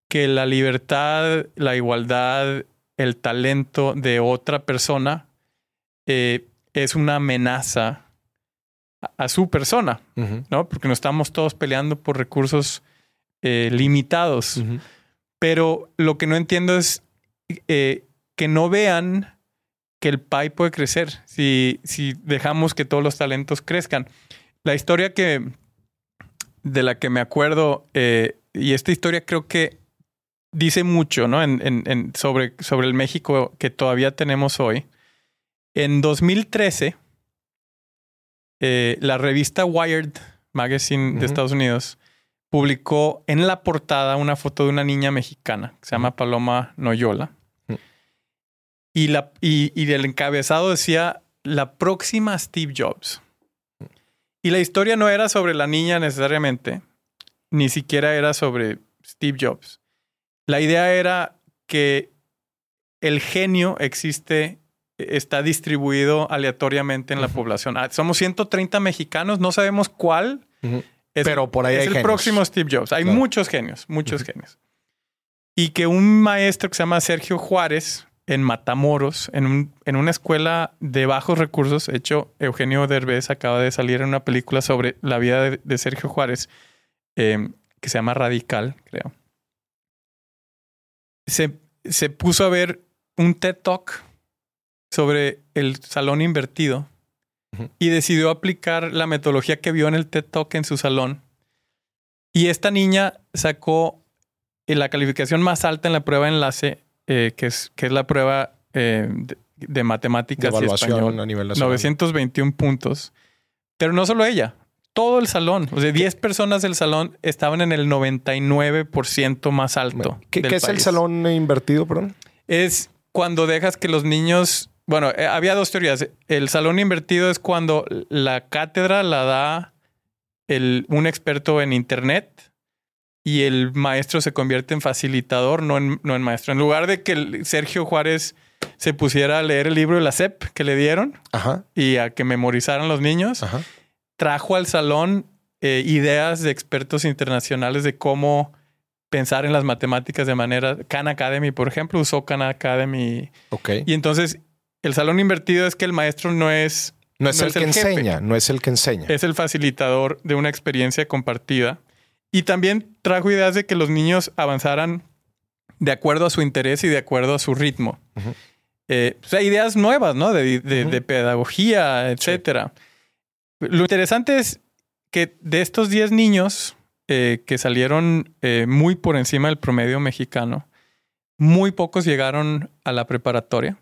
S1: que la libertad, la igualdad, el talento de otra persona eh, es una amenaza a, a su persona, ¿no? Porque no estamos todos peleando por recursos eh, limitados. Pero lo que no entiendo es eh, que no vean que el pie puede crecer si, si dejamos que todos los talentos crezcan. La historia que de la que me acuerdo, eh, y esta historia creo que dice mucho ¿no? en, en- en- sobre, sobre el México que todavía tenemos hoy. En 2013, eh, la revista Wired Magazine de. Estados Unidos publicó en la portada una foto de una niña mexicana que se llama Paloma Noyola. Y, la, y, y del encabezado decía la próxima Steve Jobs. Y la historia no era sobre la niña necesariamente, ni siquiera era sobre Steve Jobs. La idea era que el genio existe, está distribuido aleatoriamente en la población. Ah, somos 130 mexicanos, no sabemos cuál. Es,
S2: Pero por ahí
S1: es
S2: hay
S1: el
S2: genios.
S1: próximo Steve Jobs. Hay
S2: Claro.
S1: muchos genios, muchos genios. Y que un maestro que se llama Sergio Juárez en Matamoros, en, un- en una escuela de bajos recursos, hecho, Eugenio Derbez acaba de salir en una película sobre la vida de, de Sergio Juárez, eh, que se llama Radical, creo. Se, se puso a ver un TED Talk sobre el salón invertido y decidió aplicar la metodología que vio en el TED Talk en su salón. Y esta niña sacó eh, la calificación más alta en la prueba enlace, eh, que, es, que es la prueba eh, de, matemáticas y español.
S2: a nivel
S1: 921 puntos. Pero no solo ella, todo el salón, o sea, 10 personas del salón estaban en el 99% más alto.
S2: ¿Qué, ¿qué es el salón invertido, perdón?
S1: Es cuando dejas que los niños bueno, eh, había dos teorías. El salón invertido es cuando la cátedra la da el, un experto en Internet y el maestro se convierte en facilitador, no en, no en maestro. En lugar de que Sergio Juárez se pusiera a leer el libro de la CEP que le dieron y a que memorizaran los niños, trajo al salón eh, ideas de expertos internacionales de cómo pensar en las matemáticas de manera... Khan Academy, por ejemplo, usó Khan Academy.
S2: Ok.
S1: Y entonces el salón invertido es que el maestro no es...
S2: No es el que enseña, no es el que enseña.
S1: Es el facilitador de una experiencia compartida. Y también trajo ideas de que los niños avanzaran de acuerdo a su interés y de acuerdo a su ritmo. Eh, o sea, ideas nuevas, ¿no? De, pedagogía, etcétera. Lo interesante es que de estos 10 niños eh, que salieron eh, muy por encima del promedio mexicano, muy pocos llegaron a la preparatoria.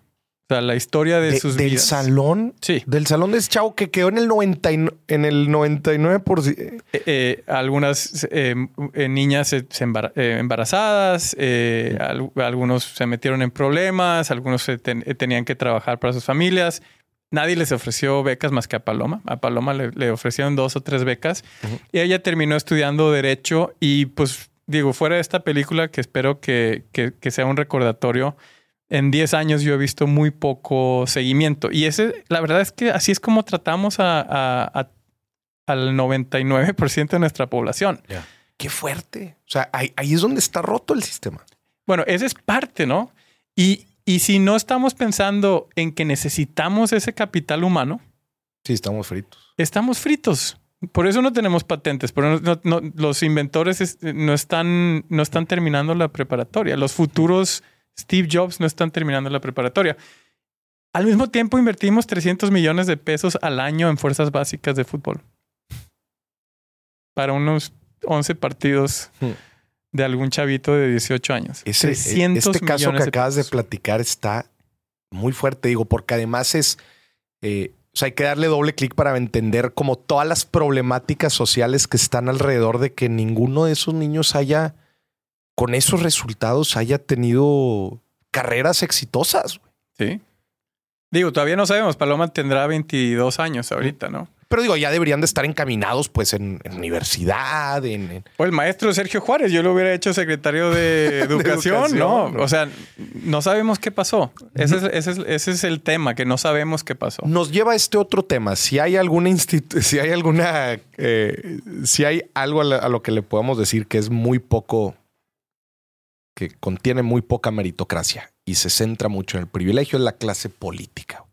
S1: O sea, la historia de, sus
S2: del salón.
S1: Sí.
S2: Del salón de ese chavo que quedó en el, 90 en el 99%.
S1: Eh, eh, algunas eh, niñas se, embarazadas, algunos se metieron en problemas, algunos tenían que trabajar para sus familias. Nadie les ofreció becas más que a Paloma. A Paloma le, ofrecieron dos o tres becas y ella terminó estudiando Derecho y pues digo, fuera de esta película que espero que, que sea un recordatorio en 10 años yo he visto muy poco seguimiento. Y ese, la verdad es que así es como tratamos a, al 99% de nuestra población.
S2: Qué fuerte. O sea, ahí, es donde está roto el sistema.
S1: Bueno, esa es parte, ¿no? Y, y si no estamos pensando en que necesitamos ese capital humano.
S2: Sí, estamos fritos.
S1: Estamos fritos. Por eso no tenemos patentes, por los inventores no están, no están terminando la preparatoria. Los futuros Steve Jobs no están terminando la preparatoria. Al mismo tiempo invertimos 300 millones de pesos al año en fuerzas básicas de fútbol. Para unos 11 partidos hmm. de algún chavito de 18 años.
S2: Ese, este caso que acabas de, platicar está muy fuerte, digo, porque además es... Eh, o sea, hay que darle doble clic para entender como todas las problemáticas sociales que están alrededor de que ninguno de esos niños haya con esos resultados haya tenido carreras exitosas.
S1: Sí. Digo, todavía no sabemos. Paloma tendrá 22 años ahorita, ¿no?
S2: Pero digo, ya deberían de estar encaminados pues en, universidad, en,
S1: O el maestro Sergio Juárez, yo lo hubiera hecho secretario de *laughs* educación, ¿no? O sea, no sabemos qué pasó. Ese es, el tema, que no sabemos qué pasó.
S2: Nos lleva a este otro tema. Si hay alguna institución, *laughs* si hay alguna, eh, si hay algo a, lo que le podamos decir que es muy poco que contiene muy poca meritocracia y se centra mucho en el privilegio de la clase política.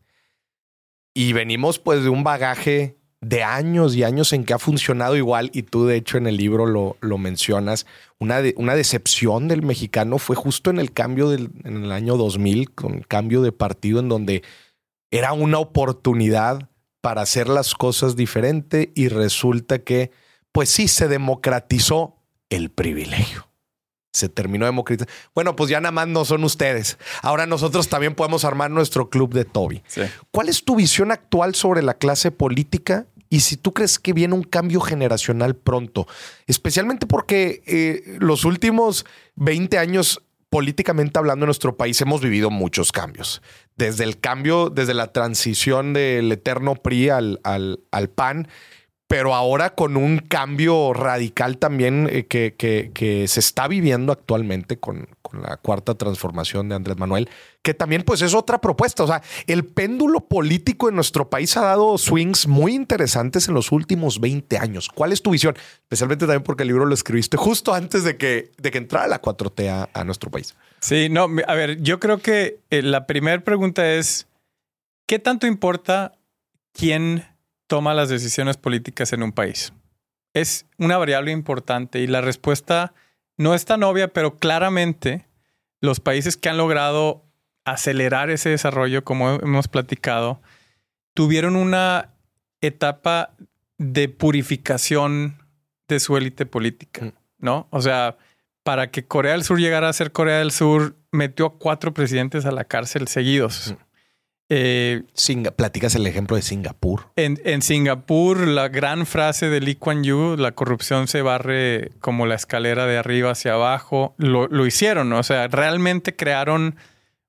S2: Y venimos pues de un bagaje de años y años en que ha funcionado igual, y tú de hecho en el libro lo, lo mencionas, una, una decepción del mexicano fue justo en el cambio del, en el año 2000, con el cambio de partido en donde era una oportunidad para hacer las cosas diferente y resulta que pues sí se democratizó el privilegio se terminó democratizando. Bueno, pues ya nada más no son ustedes. Ahora nosotros también podemos armar nuestro club de Toby. ¿Cuál es tu visión actual sobre la clase política y si tú crees que viene un cambio generacional pronto? Especialmente porque eh, los últimos 20 años, políticamente hablando, en nuestro país hemos vivido muchos cambios. Desde el cambio, desde la transición del eterno PRI al, al, al PAN pero ahora con un cambio radical también eh, que, que, se está viviendo actualmente con, con, la cuarta transformación de Andrés Manuel, que también pues es otra propuesta. O sea, el péndulo político en nuestro país ha dado swings muy interesantes en los últimos 20 años. ¿Cuál es tu visión? Especialmente también porque el libro lo escribiste justo antes de que, de que entrara la 4T a, nuestro país.
S1: Sí, no, a ver, yo creo que eh, la primera pregunta es, ¿qué tanto importa quién toma las decisiones políticas en un país? Es una variable importante y la respuesta no es tan obvia, pero claramente los países que han logrado acelerar ese desarrollo, como hemos platicado, tuvieron una etapa de purificación de su élite política,
S2: Mm.
S1: ¿no? O sea, para que Corea del Sur llegara a ser Corea del Sur, metió a cuatro presidentes a la cárcel seguidos.
S2: Mm.
S1: Eh,
S2: Singa- platicas el ejemplo de Singapur.
S1: en, en Singapur, la gran frase de Lee Kuan Yew, la corrupción se barre como la escalera de arriba hacia abajo, lo, lo hicieron, ¿no? o sea, realmente crearon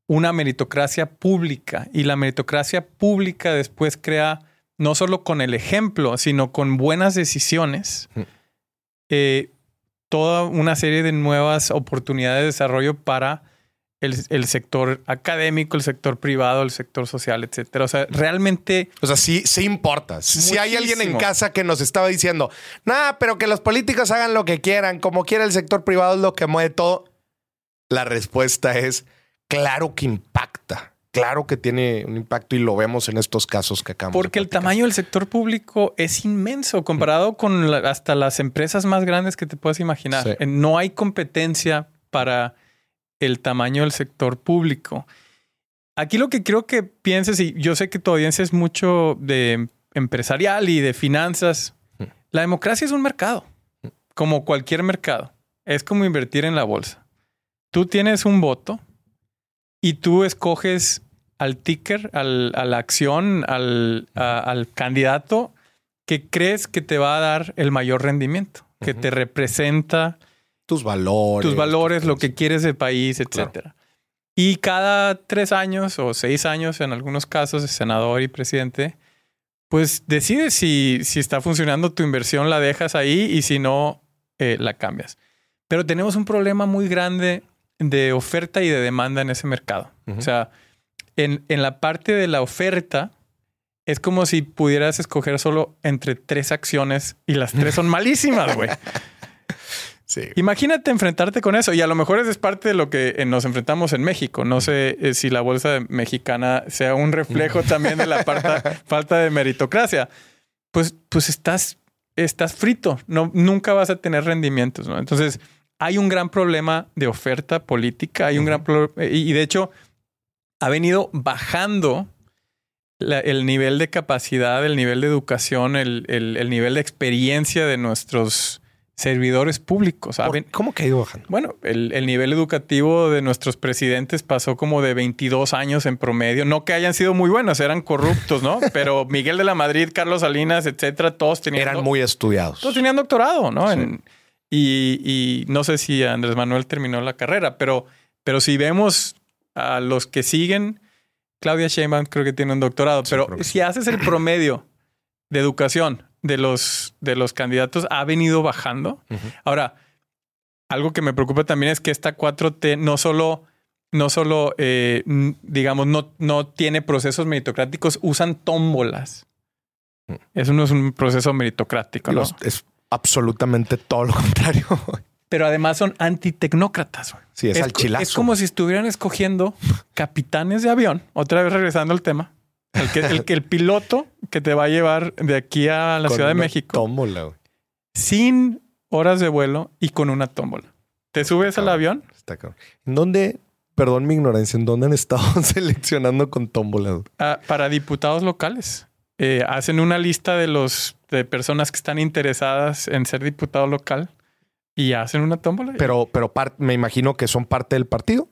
S1: una meritocracia pública y la meritocracia pública después crea no solo con el ejemplo, sino con buenas decisiones,
S2: Mm.
S1: eh, toda una serie de nuevas oportunidades de desarrollo para el, el sector académico, el sector privado, el sector social, etcétera. O sea, realmente
S2: O sea, sí, sí importa. Si hay alguien en casa que nos estaba diciendo, nah, pero que los políticos hagan lo que quieran, como quiera el sector privado es lo que mueve todo. La respuesta es, claro que impacta. Claro que tiene un impacto y lo vemos en estos casos que acabamos de
S1: Porque el tamaño del sector público es inmenso comparado con la- hasta las empresas más grandes que te puedas imaginar.
S2: Sí.
S1: Eh, No hay competencia para el tamaño del sector público. Aquí lo que quiero que pienses, y yo sé que tu audiencia es mucho de empresarial y de finanzas,
S2: Mm.
S1: la democracia es un mercado, como cualquier mercado. Es como invertir en la bolsa. Tú tienes un voto y tú escoges al ticker, al- a la acción, al, a- al candidato que crees que te va a dar el mayor rendimiento, que te representa
S2: tus valores.
S1: tus valores, lo que quieres del país,
S2: Claro.
S1: etcétera. Y cada tres años o seis años, en algunos casos, de senador y presidente, pues decides si, si está funcionando tu inversión, la dejas ahí y si no, eh, la cambias. Pero tenemos un problema muy grande de oferta y de demanda en ese mercado. O sea, en, en la parte de la oferta, es como si pudieras escoger solo entre tres acciones y las tres son malísimas, güey. *laughs*
S2: Sí.
S1: Imagínate enfrentarte con eso y a lo mejor eso es parte de lo que eh, nos enfrentamos en México. No sé eh, si la bolsa mexicana sea un reflejo *laughs* también de la parta- falta de meritocracia. Pues, pues estás, estás frito. No, nunca vas a tener rendimientos. ¿no? Entonces hay un gran problema de oferta política. Hay un gran pro- y, y de hecho ha venido bajando la- el nivel de capacidad, el nivel de educación, el, el- el nivel de experiencia de nuestros servidores públicos. Ha
S2: ¿Por-
S1: ven-
S2: ¿Cómo que ha ido bajando?
S1: bueno, el, el nivel educativo de nuestros presidentes pasó como de 22 años en promedio. No que hayan sido muy buenos, eran corruptos, ¿no? *laughs* Pero Miguel de la Madrid, Carlos Salinas, etcétera, todos tenían,
S2: Eran muy estudiados.
S1: todos tenían doctorado, ¿no?
S2: Sí.
S1: En- y, y no sé si Andrés Manuel terminó la carrera, pero, pero si vemos a los que siguen, Claudia Sheinbaum creo que tiene un doctorado,
S2: Sí,
S1: pero si haces el *clears throat* promedio de educación de los, de los candidatos, ha venido bajando. Ahora, algo que me preocupa también es que esta 4T no solo, no solo eh, digamos, no, no tiene procesos meritocráticos, usan tómbolas.
S2: Mm.
S1: Eso no es un proceso meritocrático,
S2: es, es absolutamente todo lo *laughs* contrario.
S1: Pero además son antitecnócratas.
S2: Sí, es, al
S1: co-
S2: chilazo.
S1: es como si estuvieran escogiendo capitanes de avión. Otra vez regresando al tema. El, que, el, que el piloto que te va a llevar de aquí a la
S2: Con
S1: Ciudad de
S2: una
S1: México
S2: Tómbola, güey.
S1: sin horas de vuelo y con una tómbola. Te subes al
S2: cabrón.
S1: avión
S2: Está cabrón. ¿En dónde, perdón mi ignorancia, en dónde han estado *laughs* seleccionando con tómbola?
S1: ah, para diputados locales. Eh, hacen una lista de los de personas que están interesadas en ser diputado local y hacen una tómbola.
S2: Pero, pero me imagino que son parte del partido.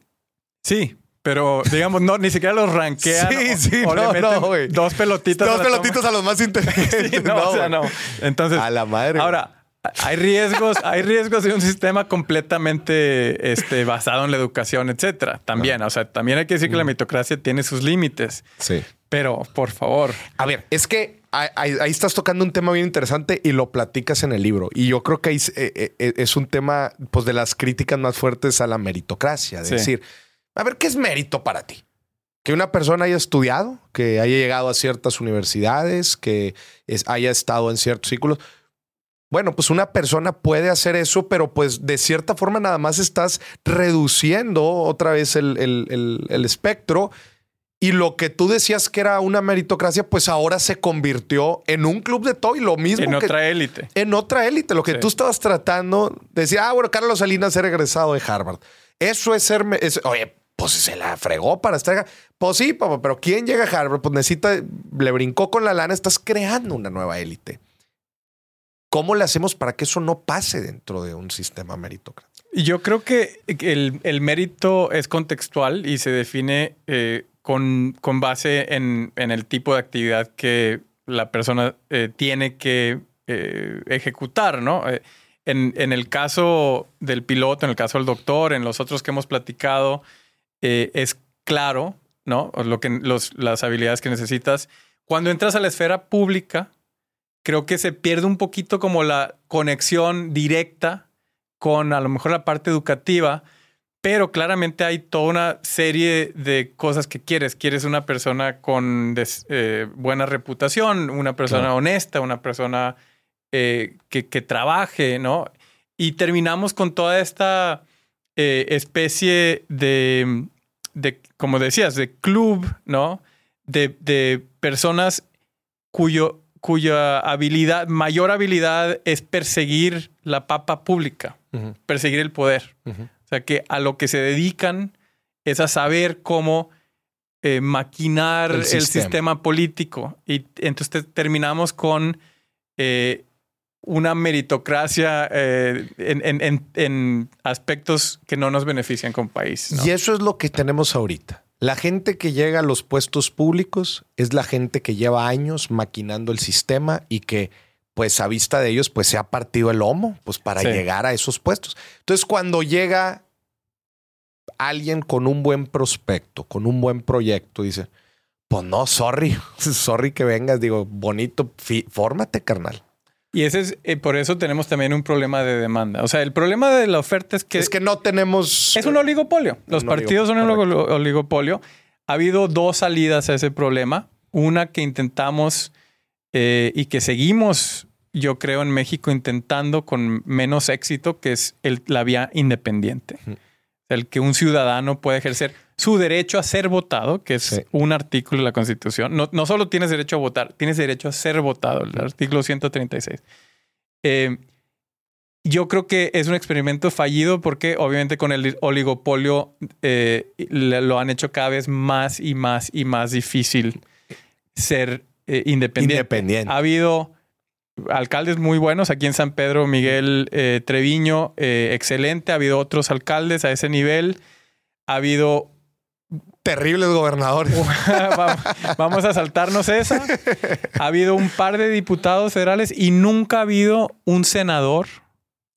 S1: Sí, pero digamos, no, ni siquiera los ranquean.
S2: Sí, sí,
S1: o, o le
S2: no,
S1: meten
S2: no,
S1: dos pelotitas.
S2: Dos
S1: la
S2: pelotitos a los más inteligentes. *laughs*
S1: Sí, no, o sea, no. Entonces,
S2: A la madre.
S1: ahora, hay riesgos, hay riesgos de un sistema completamente este, basado en la educación, etcétera. También, o sea, también hay que decir que
S2: Mm.
S1: la meritocracia tiene sus límites,
S2: Sí.
S1: pero por favor,
S2: A ver, es que ahí, estás tocando un tema bien interesante y lo platicas en el libro. Y yo creo que ahí es, eh, eh, es un tema pues, de las críticas más fuertes a la meritocracia. De
S1: Sí.
S2: decir, a ver, ¿qué es mérito para ti? Que una persona haya estudiado, que haya llegado a ciertas universidades, que es- haya estado en ciertos círculos. Bueno, pues una persona puede hacer eso, pero pues de cierta forma nada más estás reduciendo otra vez el, el- el- el espectro y lo que tú decías que era una meritocracia, pues ahora se convirtió en un club de todo y lo mismo
S1: en
S2: que
S1: otra élite.
S2: en otra élite. Lo que
S1: Sí.
S2: tú estabas tratando de decir, ah, bueno, Carlos Salinas era egresado de Harvard. Eso es ser, es- oye, pues se la fregó para estar. Pues sí, papá, pero ¿quién llega a Harvard? Pues necesita, le brincó con la lana, estás creando una nueva élite. ¿Cómo le hacemos para que eso no pase dentro de un sistema meritocrático?
S1: Yo creo que el, mérito es contextual y se define eh, con, con, base en, el tipo de actividad que la persona eh, tiene que eh, ejecutar, ¿no? En, el caso del piloto, en el caso del doctor, en los otros que hemos platicado, es claro, ¿no? Lo que, las habilidades que necesitas. Cuando entras a la esfera pública, creo que se pierde un poquito como la conexión directa con a lo mejor la parte educativa, pero claramente hay toda una serie de cosas que quieres. Quieres una persona con eh, buena reputación, una persona honesta, una persona eh, que, trabaje, ¿no? Y terminamos con toda esta eh, especie de, de, como decías, de club, ¿no? De, de personas cuyo cuya habilidad, mayor habilidad es perseguir la papa pública, perseguir el poder. O sea, que a lo que se dedican es a saber cómo eh, maquinar el sistema. político. Y entonces terminamos con eh, una meritocracia eh, en, aspectos que no nos benefician como país.
S2: Y eso es lo que tenemos ahorita. La gente que llega a los puestos públicos es la gente que lleva años maquinando el sistema y que pues a vista de ellos pues se ha partido el lomo pues para llegar a esos puestos. Entonces cuando llega alguien con un buen prospecto, con un buen proyecto, dice, pues no, sorry, *laughs* sorry que vengas, digo, bonito, fórmate carnal.
S1: Y ese es, eh, por eso tenemos también un problema de demanda. O sea, el problema de la oferta es que...
S2: Es que no tenemos...
S1: Es un oligopolio. Los partidos son un oligopolio. Ha habido dos salidas a ese problema. Una que intentamos eh, y que seguimos, yo creo, en México intentando con menos éxito, que es el, la vía independiente. El que un ciudadano puede ejercer su derecho a ser votado, que es un artículo de la Constitución. No, no, solo tienes derecho a votar, tienes derecho a ser votado, el artículo 136. Eh, yo creo que es un experimento fallido porque obviamente con el oligopolio eh, lo han hecho cada vez más y más y más difícil ser eh, independiente. independiente. Ha habido alcaldes muy buenos aquí en San Pedro, Miguel Treviño, excelente. Ha habido otros alcaldes a ese nivel. Ha habido
S2: terribles gobernadores. *laughs*
S1: Vamos a saltarnos esa. Ha habido un par de diputados federales y nunca ha habido un senador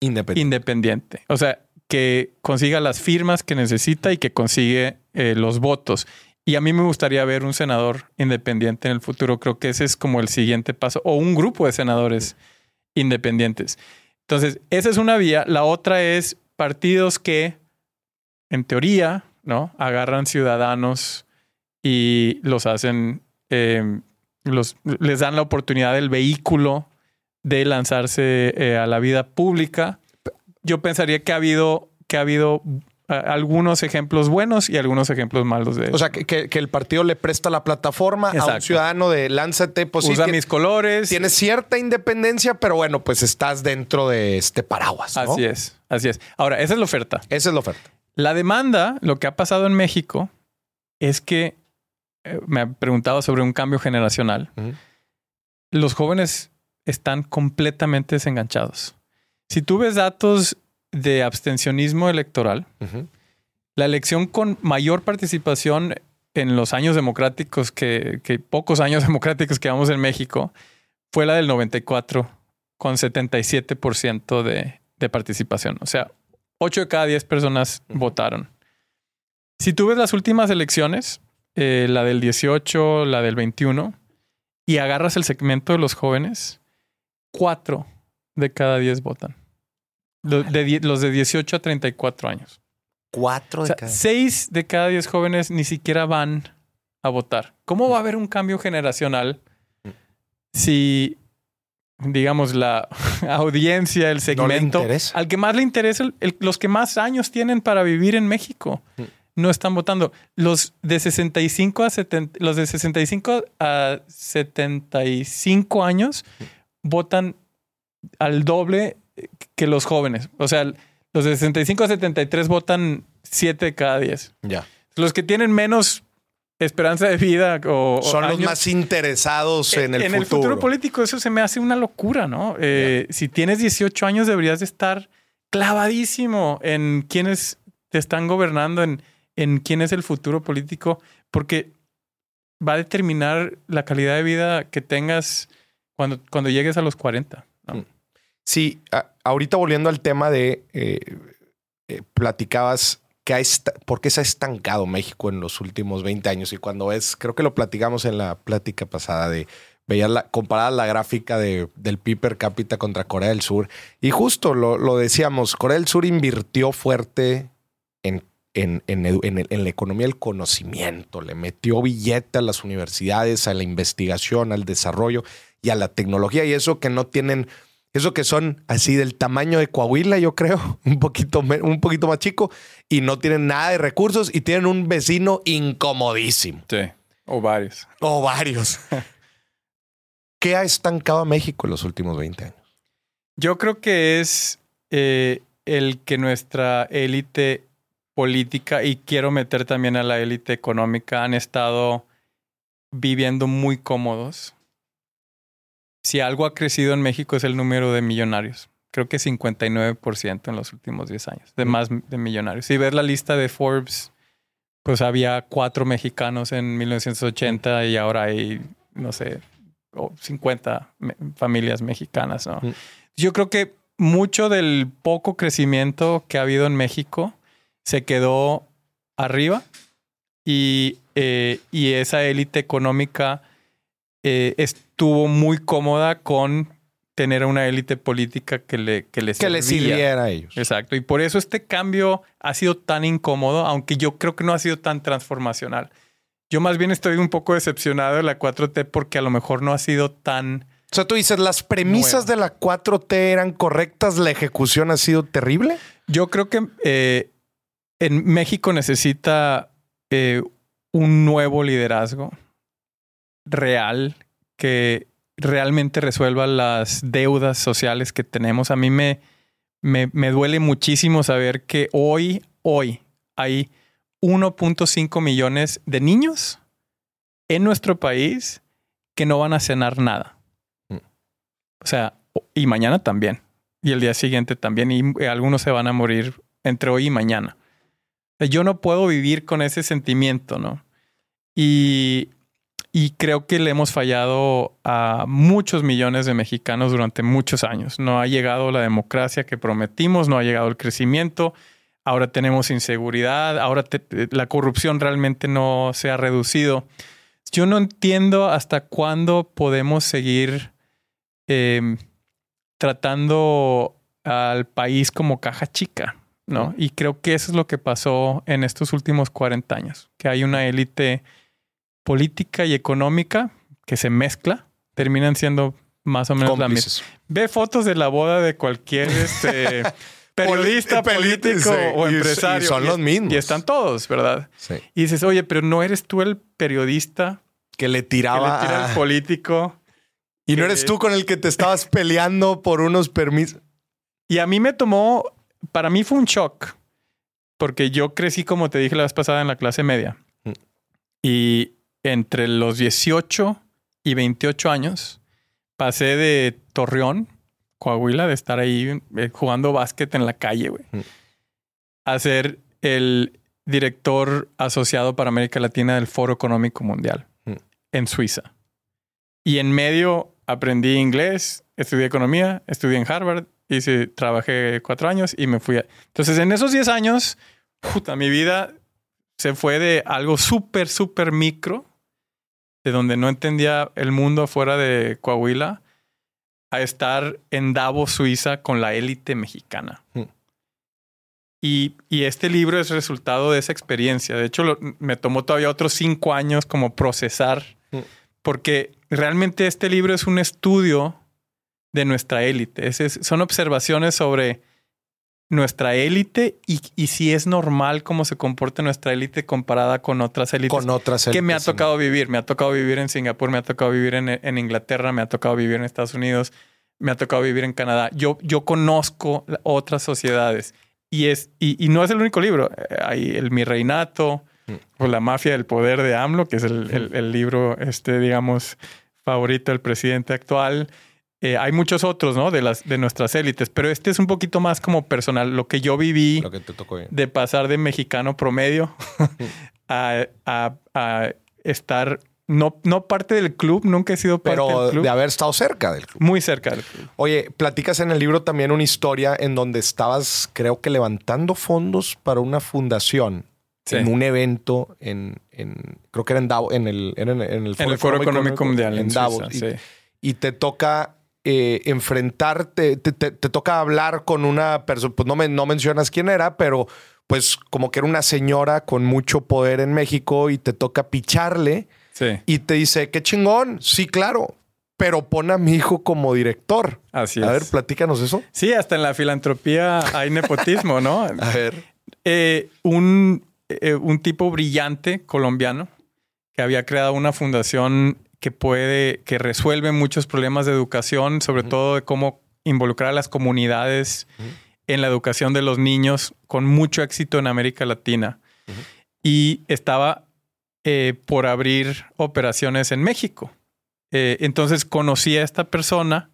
S1: independiente. O sea, que consiga las firmas que necesita y que consigue eh, los votos. Y a mí me gustaría ver un senador independiente en el futuro. Creo que ese es como el siguiente paso. O un grupo de senadores independientes. Entonces, esa es una vía. La otra es partidos que, en teoría, ¿no? Agarran ciudadanos y los hacen, em, los, les dan la oportunidad del vehículo de lanzarse eh, a la vida pública. Yo pensaría que ha habido, que ha habido algunos ejemplos buenos y algunos ejemplos malos de eso.
S2: O sea, que, el partido le presta la plataforma a un ciudadano de lánzate,
S1: pues Usa mis colores.
S2: Tienes cierta independencia, pero bueno, pues estás dentro de este paraguas.
S1: Así es, así es. Ahora, esa es la oferta.
S2: Esa es la oferta.
S1: La demanda, lo que ha pasado en México es que eh, me ha preguntado sobre un cambio generacional. Los jóvenes están completamente desenganchados. Si tú ves datos de abstencionismo electoral, la elección con mayor participación en los años democráticos, que, pocos años *laughs* democráticos que vamos en México, fue la del 94, con 77% de, de participación. O sea, 8 de cada 10 personas votaron. Si tú ves las últimas elecciones, eh, la del 18, la del 21, y agarras el segmento de los jóvenes, 4 de cada 10 votan. Los de, los de 18 a 34 años.
S2: 4 de cada
S1: 6 de cada 10 jóvenes ni siquiera van a votar. ¿Cómo va a haber un cambio generacional si digamos, la *laughs* audiencia, el segmento, al que más le interesa, los que más años tienen para vivir en México, mm. no están votando. Los de 65 a 70, los de 65 a 75 años mm. votan al doble que los jóvenes. O sea, los de 65 a 73 votan 7 de cada 10.
S2: Ya.
S1: Los que tienen menos esperanza de vida o
S2: son los más interesados en, el futuro. En el futuro
S1: político eso se me hace una locura, ¿no? Eh, si tienes 18 años deberías de estar clavadísimo en quiénes te están gobernando, en, en quién es el futuro político, porque va a determinar la calidad de vida que tengas cuando, cuando llegues a los 40. Mm.
S2: Sí, ahorita volviendo al tema de, eh, eh, platicabas que por qué se ha estancado México en los últimos 20 años. Y cuando es, creo que lo platicamos en la plática pasada de veía la, comparada la gráfica de, del PIB per cápita contra Corea del Sur. Y justo lo, lo decíamos, Corea del Sur invirtió fuerte en en, la economía del conocimiento, le metió billete a las universidades, a la investigación, al desarrollo y a la tecnología. Y eso que no tienen, eso que son así del tamaño de Coahuila, yo creo, *laughs* un poquito, un poquito más chico, y no tienen nada de recursos y tienen un vecino incomodísimo.
S1: Sí, o varios.
S2: O varios. *laughs* ¿Qué ha estancado a México en los últimos 20 años?
S1: Yo creo que es eh, el que nuestra élite política y quiero meter también a la élite económica han estado viviendo muy cómodos. Si algo ha crecido en México es el número de millonarios. Creo que 59% en los últimos 10 años, de más de millonarios. Si ves la lista de Forbes, pues había cuatro mexicanos en 1980 y ahora hay, no sé, 50 familias mexicanas. ¿no? Yo creo que mucho del poco crecimiento que ha habido en México se quedó arriba y, eh, y esa élite económica eh, estuvo muy cómoda con tener una élite política que le, que
S2: que le sirviera a ellos.
S1: Exacto. Y por eso este cambio ha sido tan incómodo, aunque yo creo que no ha sido tan transformacional. Yo más bien estoy un poco decepcionado de la 4T porque a lo mejor no ha sido tan...
S2: O sea, tú dices, las premisas de la 4T eran correctas, la ejecución ha sido terrible.
S1: Yo creo que eh, en México necesita eh, un nuevo liderazgo real que realmente resuelva las deudas sociales que tenemos. A mí me, me, me duele muchísimo saber que hoy, hoy hay 1.5 millones de niños en nuestro país que no van a cenar nada. Mm. O sea, y mañana también. Y el día siguiente también. Y algunos se van a morir entre hoy y mañana. Yo no puedo vivir con ese sentimiento, ¿no? Y, y creo que le hemos fallado a muchos millones de mexicanos durante muchos años. No ha llegado la democracia que prometimos, no ha llegado el crecimiento. Ahora tenemos inseguridad, ahora la corrupción realmente no se ha reducido. Yo no entiendo hasta cuándo podemos seguir em, tratando al país como caja chica. ¿no? Y creo que eso es lo que pasó en estos últimos 40 años, que hay una élite política y económica que se mezcla, terminan siendo más o menos la misma. Ve fotos de la boda de cualquier este, *laughs* periodista, político o empresario.
S2: Y son los mismos.
S1: Y están todos, ¿verdad?
S2: Sí.
S1: Y dices, oye, pero no eres tú el periodista
S2: que le tiraba
S1: que le tira al político.
S2: Y no eres tú con el que te estabas *laughs* peleando por unos permisos.
S1: Y a mí me tomó para mí fue un shock, porque yo crecí, como te dije la vez pasada, en la clase media. Mm. Y entre los 18 y 28 años, pasé de Torreón, Coahuila, de estar ahí eh, jugando básquet en la calle, güey, mm. a ser el director asociado para América Latina del Foro Económico Mundial mm. en Suiza. Y en medio aprendí inglés, estudié economía, estudié en Harvard Hice, trabajé cuatro años y me fui. Entonces, en esos diez años, puta, mi vida se fue de algo súper, súper micro, de donde no entendía el mundo afuera de Coahuila, a estar en Davos, Suiza, con la élite mexicana. Hmm. Y, y, este libro es resultado de esa experiencia. De hecho, me tomó todavía otros cinco años como procesar, hmm. porque realmente este libro es un estudio de nuestra élite. son observaciones sobre nuestra élite y, si es normal cómo se comporta nuestra élite comparada con otras élites.
S2: Con otras
S1: Que me ha tocado vivir. Me ha tocado vivir en Singapur, me ha tocado vivir en, Inglaterra, me ha tocado vivir en Estados Unidos, me ha tocado vivir en Canadá. Yo, yo conozco otras sociedades y, es, y, no es el único libro. Hay el Mi Reinato, o La mafia del poder de AMLO, que es el, libro, este, digamos, favorito del presidente actual. Eh, hay muchos otros, ¿no? De, las, de nuestras élites, pero este es un poquito más como personal. Lo que yo viví de pasar de mexicano promedio *laughs* a, estar no, no parte del club, nunca he sido parte
S2: Pero
S1: del club.
S2: de haber estado cerca del club.
S1: Muy cerca del club.
S2: Oye, platicas en el libro también una historia en donde estabas, creo que levantando fondos para una fundación en un evento en, creo que era en Davos, en el, en, el,
S1: Foro, Económico, Mundial en, Davos.
S2: y, te toca eh, enfrentarte, te, toca hablar con una persona, pues no, me, no mencionas quién era, pero pues como que era una señora con mucho poder en México y te toca picharle y te dice, qué chingón, sí, claro, pero pon a mi hijo como director.
S1: Así
S2: a ver, platícanos eso.
S1: Sí, hasta en la filantropía hay nepotismo, ¿no? *laughs*
S2: a ver.
S1: Eh, un, eh, un tipo brillante colombiano que había creado una fundación que puede, que resuelve muchos problemas de educación, sobre todo de cómo involucrar a las comunidades en la educación de los niños con mucho éxito en América Latina. Y estaba eh, por abrir operaciones en México. Eh, entonces conocí a esta persona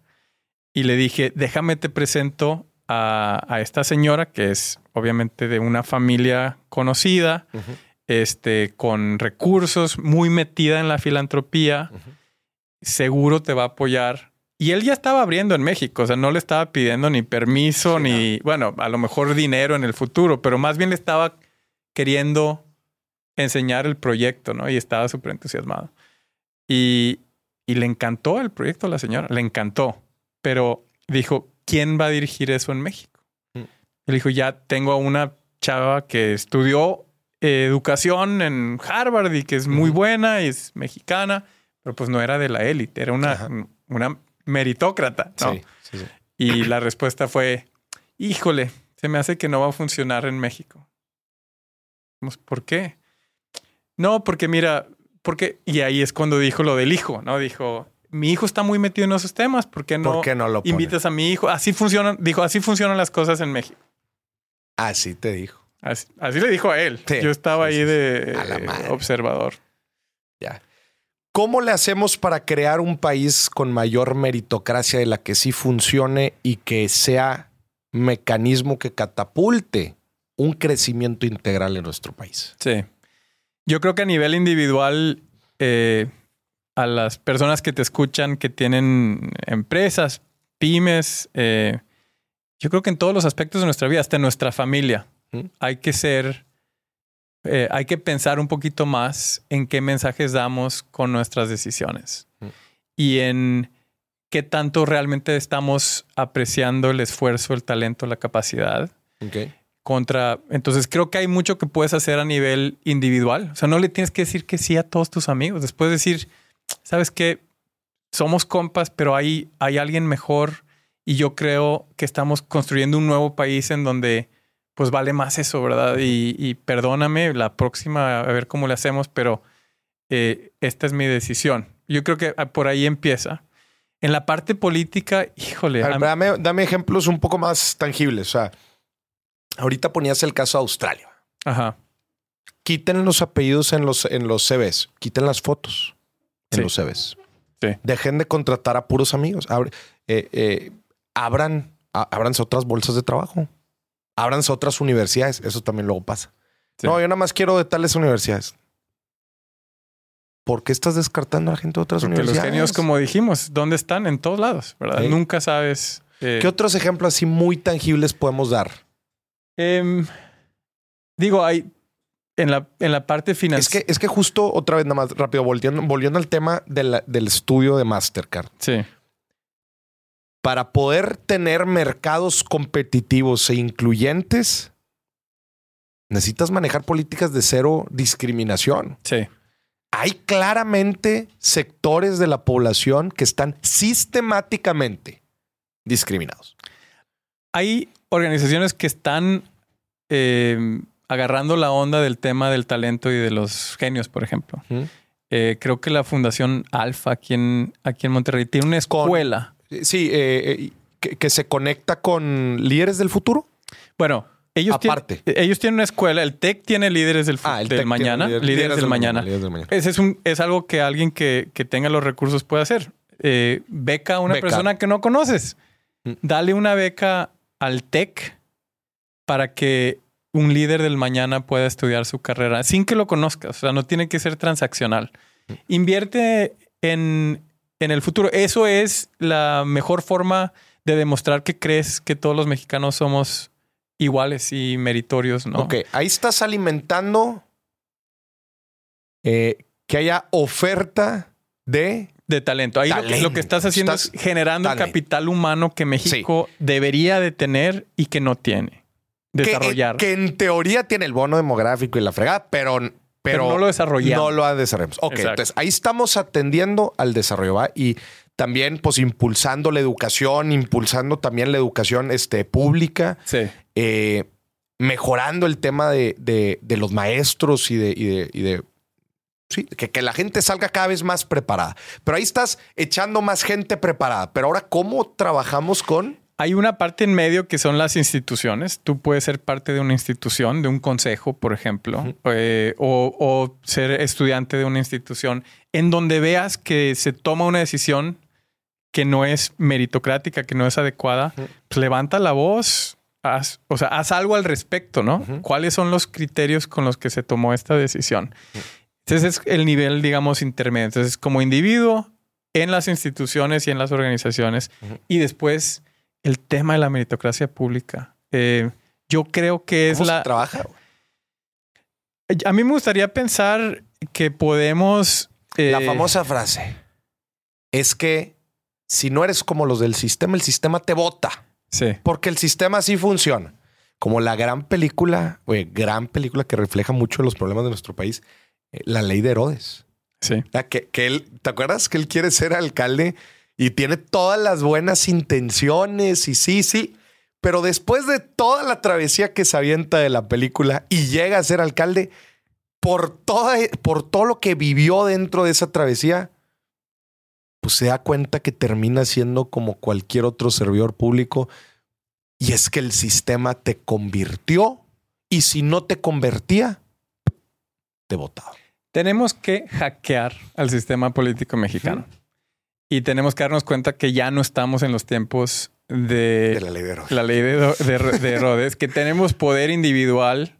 S1: y le dije, déjame te presento a, esta señora que es obviamente de una familia conocida, este, con recursos, muy metida en la filantropía, seguro te va a apoyar. Y él ya estaba abriendo en México, o sea, no le estaba pidiendo ni permiso, ni, bueno, a lo mejor dinero en el futuro, pero más bien le estaba queriendo enseñar el proyecto, ¿no? Y estaba súper entusiasmado. Y, y le encantó el proyecto a la señora, le encantó, pero dijo, ¿quién va a dirigir eso en México? Mm. Él dijo, ya tengo a una chava que estudió eh, educación en Harvard y que es muy buena y es mexicana, pero pues no era de la élite, era una, una meritócrata, ¿no? Sí, sí, sí. Y la respuesta fue, híjole, se me hace que no va a funcionar en México. ¿Por qué? No, porque mira, porque, y ahí es cuando dijo lo del hijo, ¿no? Dijo, mi hijo está muy metido en esos temas, ¿por qué no,
S2: no lo
S1: invitas a mi hijo? Así funcionan, dijo, así funcionan las cosas en México.
S2: Así te dijo.
S1: Así, le dijo a él. Yo estaba ahí de observador.
S2: Ya. ¿Cómo le hacemos para crear un país con mayor meritocracia de la que sí funcione y que sea mecanismo que catapulte un crecimiento integral en nuestro país?
S1: Sí. Yo creo que a nivel individual, eh, a las personas que te escuchan, que tienen empresas, pymes, eh, yo creo que en todos los aspectos de nuestra vida, hasta en nuestra familia, hay que ser, eh, hay que pensar un poquito más en qué mensajes damos con nuestras decisiones y en qué tanto realmente estamos apreciando el esfuerzo, el talento, la capacidad. Okay contra. Entonces creo que hay mucho que puedes hacer a nivel individual. O sea, no le tienes que decir que sí a todos tus amigos. Después decir, sabes que somos compas, pero hay, hay alguien mejor y yo creo que estamos construyendo un nuevo país en donde pues vale más eso, ¿verdad? Y, perdóname la próxima a ver cómo le hacemos, pero eh, esta es mi decisión. Yo creo que por ahí empieza. En la parte política, híjole.
S2: dame, dame ejemplos un poco más tangibles. O sea, Ahorita ponías el caso de Australia.
S1: Ajá.
S2: Quiten los apellidos en los, en los CVs. Quiten las fotos en los CVs.
S1: Sí.
S2: Dejen de contratar a puros amigos. Eh, eh, abran, abranse otras bolsas de trabajo. Abranse otras universidades. Eso también luego pasa. No, yo nada más quiero de tales universidades. ¿Por qué estás descartando a la gente de otras universidades?
S1: los genios, como dijimos, ¿dónde están? En todos lados, ¿verdad? Nunca sabes.
S2: Eh, ¿Qué otros ejemplos así muy tangibles podemos dar?
S1: Em, digo, hay en la, en la parte financiera.
S2: Es que, es que justo otra vez, nada más rápido, volviendo, volviendo al tema del estudio de Mastercard.
S1: Sí.
S2: Para poder tener mercados competitivos e incluyentes, necesitas manejar políticas de cero discriminación.
S1: Sí.
S2: Hay claramente sectores de la población que están sistemáticamente discriminados.
S1: Hay organizaciones que están eh, agarrando la onda del tema del talento y de los genios, por ejemplo. Eh, creo que la Fundación Alfa aquí en, aquí en Monterrey tiene una escuela.
S2: Sí, eh, que, se conecta con líderes del futuro.
S1: Bueno, ellos,
S2: Aparte.
S1: Tienen, ellos tienen una escuela, el TEC tiene líderes del,
S2: Ah, el
S1: del mañana,
S2: líderes-
S1: líderes,
S2: líderes
S1: del
S2: del
S1: mañana.
S2: líderes del mañana.
S1: Ese es, un, es algo que alguien que, que tenga los recursos puede hacer. Eh, beca a una
S2: Beca.
S1: persona que no conoces.
S2: Mm.
S1: Dale una beca al TEC para que un líder del mañana pueda estudiar su carrera sin que lo conozcas. O sea, no tiene que ser transaccional.
S2: Mm.
S1: Invierte en, en el futuro. Eso es la mejor forma de demostrar que crees que todos los mexicanos somos iguales y meritorios, ¿no?
S2: Ok, ahí estás alimentando eh, que haya oferta de
S1: De talento. Ahí lo que, lo que estás haciendo
S2: Estás-
S1: es generando
S2: talento.
S1: capital humano que México debería de tener y que no tiene.
S2: que-
S1: Desarrollar.
S2: Que, en teoría tiene el bono demográfico y la fregada, pero, pero,
S1: pero, no lo desarrollamos.
S2: no lo ha desarrollado. Ok,
S1: Exacto.
S2: entonces ahí estamos atendiendo al desarrollo ¿va? y también pues impulsando la educación, impulsando también la educación este, pública,
S1: Sí.
S2: eh, mejorando el tema de, de- de los maestros y de, y de, y de- sí, que, que la gente salga cada vez más preparada. Pero ahí estás echando más gente preparada. Pero ahora, ¿cómo trabajamos con?
S1: Hay una parte en medio que son las instituciones. Tú puedes ser parte de una institución, de un consejo, por ejemplo, eh, o, o ser estudiante de una institución en donde veas que se toma una decisión que no es meritocrática, que no es adecuada.
S2: Ujú.
S1: Pues levanta la voz, haz, o sea, haz algo al respecto, ¿no?
S2: Ujú.
S1: ¿Cuáles son los criterios con los que se tomó esta decisión? Entonces es el nivel, digamos, intermedio. Entonces, como individuo, en las instituciones y en las organizaciones, y después el tema de la meritocracia pública. Eh, yo creo que es
S2: ¿Cómo se
S1: la...
S2: trabaja?
S1: A mí me gustaría pensar que podemos... eh,
S2: La famosa frase es que si no eres como los del sistema, el sistema te vota.
S1: Sí.
S2: Porque el sistema así funciona. Como la gran película, oye, gran película que refleja mucho los problemas de nuestro país, eh, la ley de Herodes.
S1: Sí.
S2: Ah, Que, que él, ¿te acuerdas que él quiere ser alcalde y tiene todas las buenas intenciones y sí, sí? Pero después de toda la travesía que se avienta de la película y llega a ser alcalde, por, toda, por todo lo que vivió dentro de esa travesía, pues se da cuenta que termina siendo como cualquier otro servidor público. Y es que el sistema te convirtió y si no te convertía, te votaba.
S1: Tenemos que hackear al sistema político mexicano. Y tenemos que darnos cuenta que ya no estamos en los tiempos de,
S2: De la ley de Herodes.
S1: la ley de, de, de Herodes, que tenemos poder individual,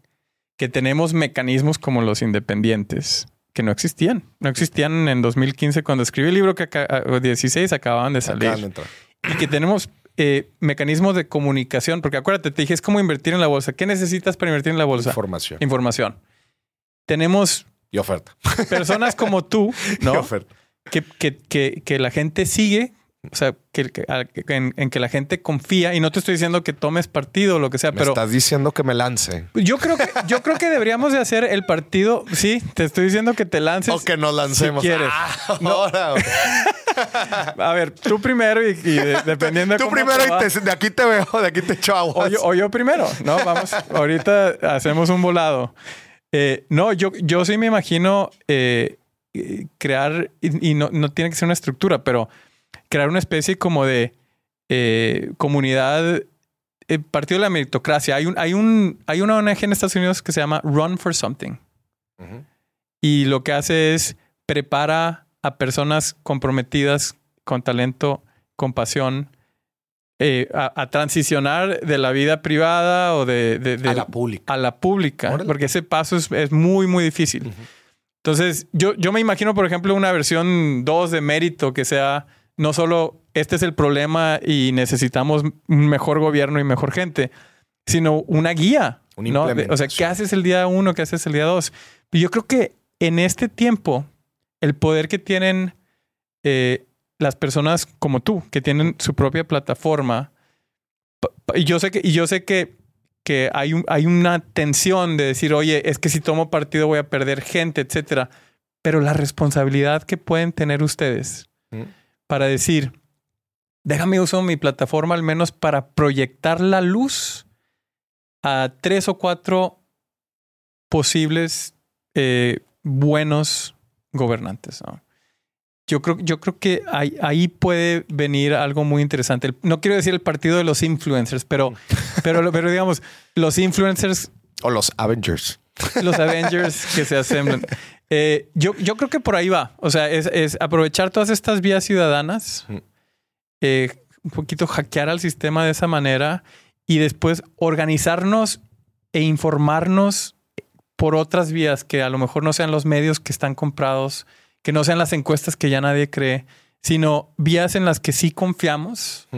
S1: que tenemos mecanismos como los independientes, que no existían. No existían en 2015 cuando escribí el libro que acá, o 16 acababan de salir.
S2: Acaban.
S1: Y que tenemos eh, mecanismos de comunicación, porque acuérdate, te dije, es como invertir en la bolsa. ¿Qué necesitas para invertir en la bolsa?
S2: Información
S1: Información. Tenemos
S2: y oferta.
S1: personas como tú, *laughs*
S2: Y
S1: ¿no?
S2: oferta.
S1: Que, que, que, que la gente sigue, o sea, que, en, en que la gente confía. Y no te estoy diciendo que tomes partido o lo que sea,
S2: Me
S1: pero
S2: estás diciendo que me lance.
S1: yo creo que yo creo que deberíamos de hacer el partido. Sí, te estoy diciendo que te lances.
S2: O que nos lancemos.
S1: si quieres.
S2: Ah, ahora. *laughs*
S1: A ver, tú primero y, y de- dependiendo de
S2: Tú primero y te- de aquí te veo, de aquí te echo agua.
S1: O yo, o yo primero, ¿no? Vamos, ahorita hacemos un volado. Eh, no, yo, yo sí me imagino eh, crear, y, y no, no tiene que ser una estructura, pero crear una especie como de eh, comunidad, eh, partido de la meritocracia. Hay, un, hay, un, hay una ONG en Estados Unidos que se llama Run for Something. Y lo que hace es prepara a personas comprometidas con talento, con pasión, eh, a, a transicionar de la vida privada o de, de- de-
S2: A la pública.
S1: a la pública,
S2: Órale.
S1: porque ese paso es, es muy, muy difícil. Entonces, yo, yo me imagino, por ejemplo, una versión 2 de mérito que sea no solo este es el problema y necesitamos un mejor gobierno y mejor gente, sino una guía.
S2: Una
S1: ¿no? O sea. ¿qué haces el día uno? ¿Qué haces el día dos? Y yo creo que en este tiempo, el poder que tienen eh, las personas como tú, que tienen su propia plataforma, y yo sé que, y yo sé que, que hay, un- hay una tensión de decir, oye, es que si tomo partido voy a perder gente, etcétera. Pero la responsabilidad que pueden tener ustedes
S2: Ujú.
S1: para decir, déjame usar mi plataforma al menos para proyectar la luz a tres o cuatro posibles eh, buenos gobernantes. ¿no? Yo creo, yo creo que ahí, ahí puede venir algo muy interesante. No quiero decir el partido de los influencers, pero, *laughs* pero, pero digamos, los influencers.
S2: O los Avengers.
S1: Los Avengers que se asemblan. *laughs* Eh, yo, yo creo que por ahí va. O sea, es, aprovechar todas estas vías ciudadanas, eh, un poquito hackear al sistema de esa manera y después organizarnos e informarnos por otras vías que a lo mejor no sean los medios que están comprados que no sean las encuestas que ya nadie cree, sino vías en las que sí confiamos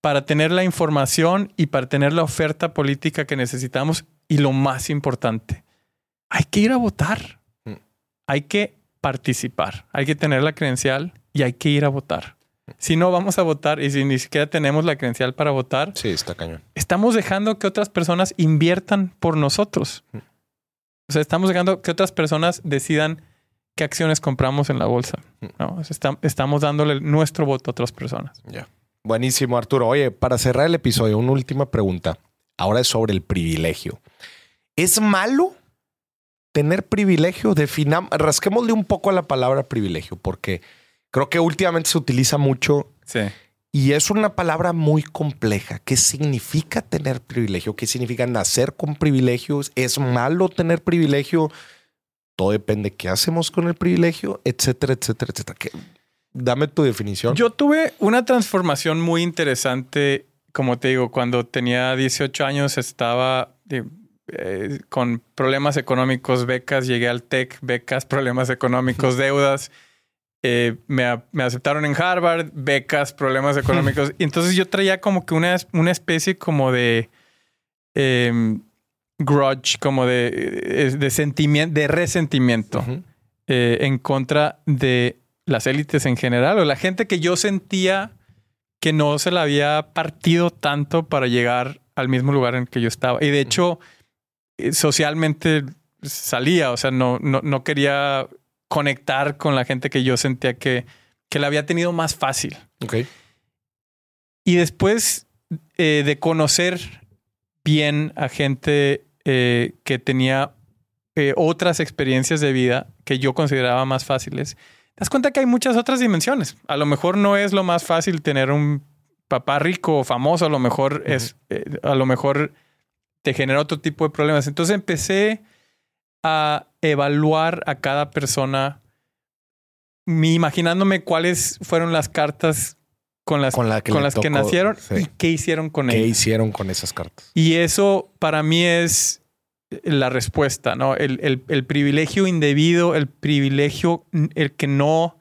S1: para tener la información y para tener la oferta política que necesitamos. Y lo más importante, hay que ir a votar. Hay que participar. Hay que tener la credencial y hay que ir a votar. Si no vamos a votar y si ni siquiera tenemos la credencial para votar,
S2: sí, está cañón.
S1: Estamos dejando que otras personas inviertan por nosotros. O sea, estamos dejando que otras personas decidan qué acciones compramos en la bolsa. Mm. ¿no? estamos dándole nuestro voto a otras personas.
S2: Ya. Buenísimo, Arturo. Oye, para cerrar el episodio, una última pregunta. Ahora es sobre el privilegio. ¿Es malo tener privilegio? Definamos, rasquémosle un poco a la palabra privilegio, porque creo que últimamente se utiliza mucho.
S1: Sí.
S2: Y es una palabra muy compleja. ¿Qué significa tener privilegio? ¿Qué significa nacer con privilegios? ¿Es malo tener privilegio? Todo depende de qué hacemos con el privilegio, etcétera, etcétera, etcétera. Dame tu definición.
S1: Yo tuve una transformación muy interesante, como te digo, cuando tenía 18 años estaba eh, con problemas económicos, becas, llegué al TEC, becas, *laughs* problemas económicos, deudas. Eh, me, aceptaron en Harvard, becas, problemas económicos. *laughs* y entonces yo traía como que una, una especie como de... Em, grudge, como de, de sentimiento, de resentimiento eh, en contra de las élites en general o la gente que yo sentía que no se la había partido tanto para llegar al mismo lugar en que yo estaba. Y de hecho, eh, socialmente salía, o sea, no, no, quería conectar con la gente que yo sentía que, que la había tenido más fácil. Y después eh, de conocer bien a gente eh, que tenía eh, otras experiencias de vida que yo consideraba más fáciles, te das cuenta que hay muchas otras dimensiones. A lo mejor no es lo más fácil tener un papá rico o famoso, a lo mejor es, eh, a lo mejor te genera otro tipo de problemas. Entonces empecé a evaluar a cada persona, imaginándome cuáles fueron las cartas con las, con, las que nacieron y qué hicieron con
S2: ellas. ¿Qué hicieron con esas cartas?
S1: Y eso para mí es la respuesta, ¿no? El, privilegio indebido, el privilegio el que no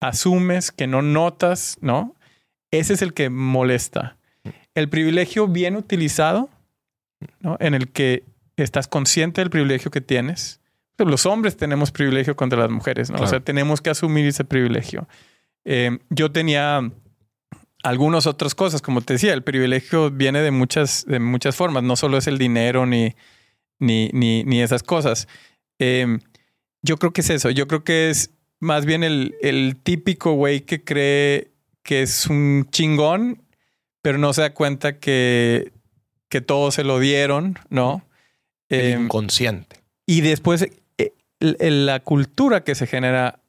S1: asumes, que no notas, ¿no? Ese es el que molesta. El privilegio bien utilizado, ¿no? En el que estás consciente del privilegio que tienes. Los hombres tenemos privilegio contra las mujeres, ¿no? O sea, tenemos que asumir ese privilegio. Eh, yo tenía algunas otras cosas. Como te decía, el privilegio viene de muchas, de muchas formas. No solo es el dinero ni, ni, ni, ni esas cosas. Em, yo creo que es eso. Yo creo que es más bien el, el típico güey que cree que es un chingón, pero no se da cuenta que, que todo se lo dieron, ¿no?
S2: Eh, inconsciente.
S1: Y después eh, la cultura que se genera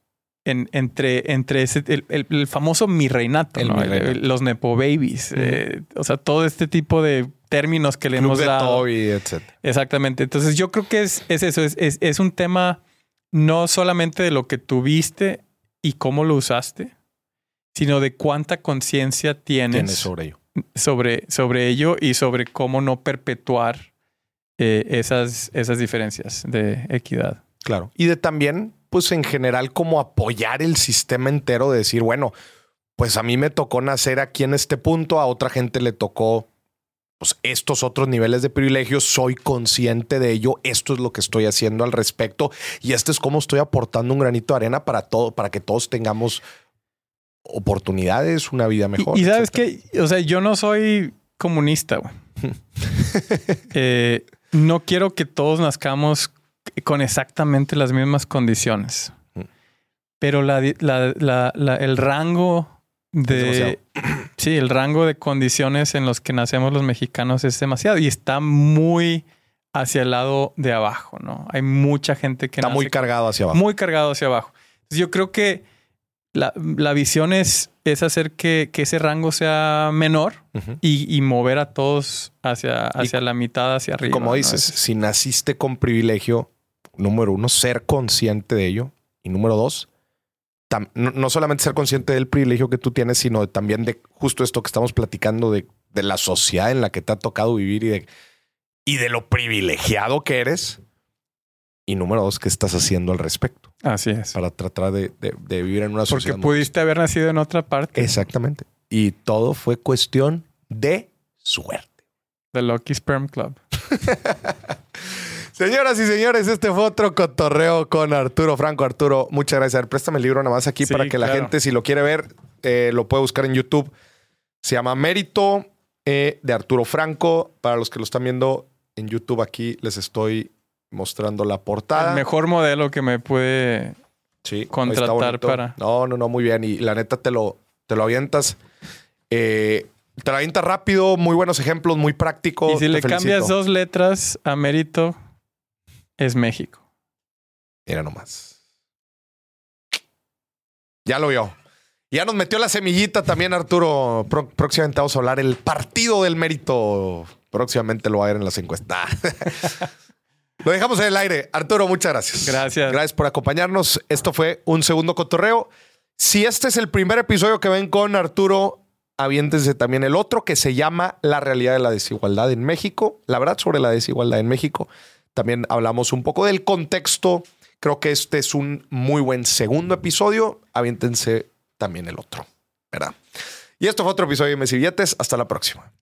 S1: entre, entre ese, el, famoso mi reinato, los Nepo Babies, eh, o sea, todo este tipo de términos que le hemos dado. Exactamente. Entonces, yo creo que es, es eso, es, es, un tema no solamente de lo que tuviste y cómo lo usaste, sino de cuánta conciencia tienes,
S2: sobre ello.
S1: Sobre, sobre ello y sobre cómo no perpetuar eh, esas, esas diferencias de equidad.
S2: Claro. Y de también pues en general como apoyar el sistema entero de decir, bueno, pues a mí me tocó nacer aquí en este punto, a otra gente le tocó pues estos otros niveles de privilegios, soy consciente de ello, esto es lo que estoy haciendo al respecto y esto es cómo estoy aportando un granito de arena para todo, para que todos tengamos oportunidades, una vida mejor.
S1: Y, sabes que, o sea, yo no soy comunista, *laughs* eh, no quiero que todos nazcamos con exactamente las mismas condiciones. Mm. Pero la, el rango de... *clears throat* Sí, el rango de condiciones en los que nacemos los mexicanos es demasiado y está muy hacia el lado de abajo, ¿no? Hay mucha gente que...
S2: Está muy cargado hacia abajo.
S1: Muy cargado hacia abajo. yo creo que la, visión es, es hacer que, ese rango sea menor y, mover a todos hacia, hacia la mitad, hacia arriba.
S2: Como dices, si naciste con privilegio, número uno, ser consciente de ello. Y número dos, no, solamente ser consciente del privilegio que tú tienes, sino también de justo esto que estamos platicando de, de la sociedad en la que te ha tocado vivir y de, y de lo privilegiado que eres. Y número dos, ¿qué estás haciendo al respecto?
S1: Así es.
S2: Para tratar de, vivir en una sociedad.
S1: Porque pudiste haber nacido en otra parte.
S2: Exactamente. Y todo fue cuestión de suerte.
S1: The Lucky Sperm Club. *laughs*
S2: Señoras y señores, este fue otro cotorreo con Arturo Franco. Arturo, muchas gracias. Préstame el libro nada más aquí para que la gente, si lo quiere ver, eh, lo puede buscar en YouTube. Se llama Mérito eh, de Arturo Franco. Para los que lo están viendo en YouTube aquí, les estoy mostrando la portada.
S1: El mejor modelo que me puede contratar para.
S2: No, no, no, muy bien. Y la neta te lo, te lo avientas. Eh, te lo avientas rápido, muy buenos ejemplos, muy práctico.
S1: Y si le cambias dos letras a mérito, es México.
S2: Mira nomás. Ya lo vio. Ya nos metió la semillita también, Arturo. próximamente vamos a hablar el partido del mérito. Próximamente lo va a ver en las encuestas. *laughs* Lo dejamos en el aire. Arturo, muchas gracias.
S1: Gracias.
S2: Gracias por acompañarnos. Esto fue un segundo cotorreo. Si este es el primer episodio que ven con Arturo, aviéntense también el otro que se llama La realidad de la desigualdad en México. La verdad sobre la desigualdad en México. También hablamos un poco del contexto. Creo que este es un muy buen segundo episodio. Aviéntense también el otro, ¿verdad? Y esto fue otro episodio de Messi Hasta la próxima.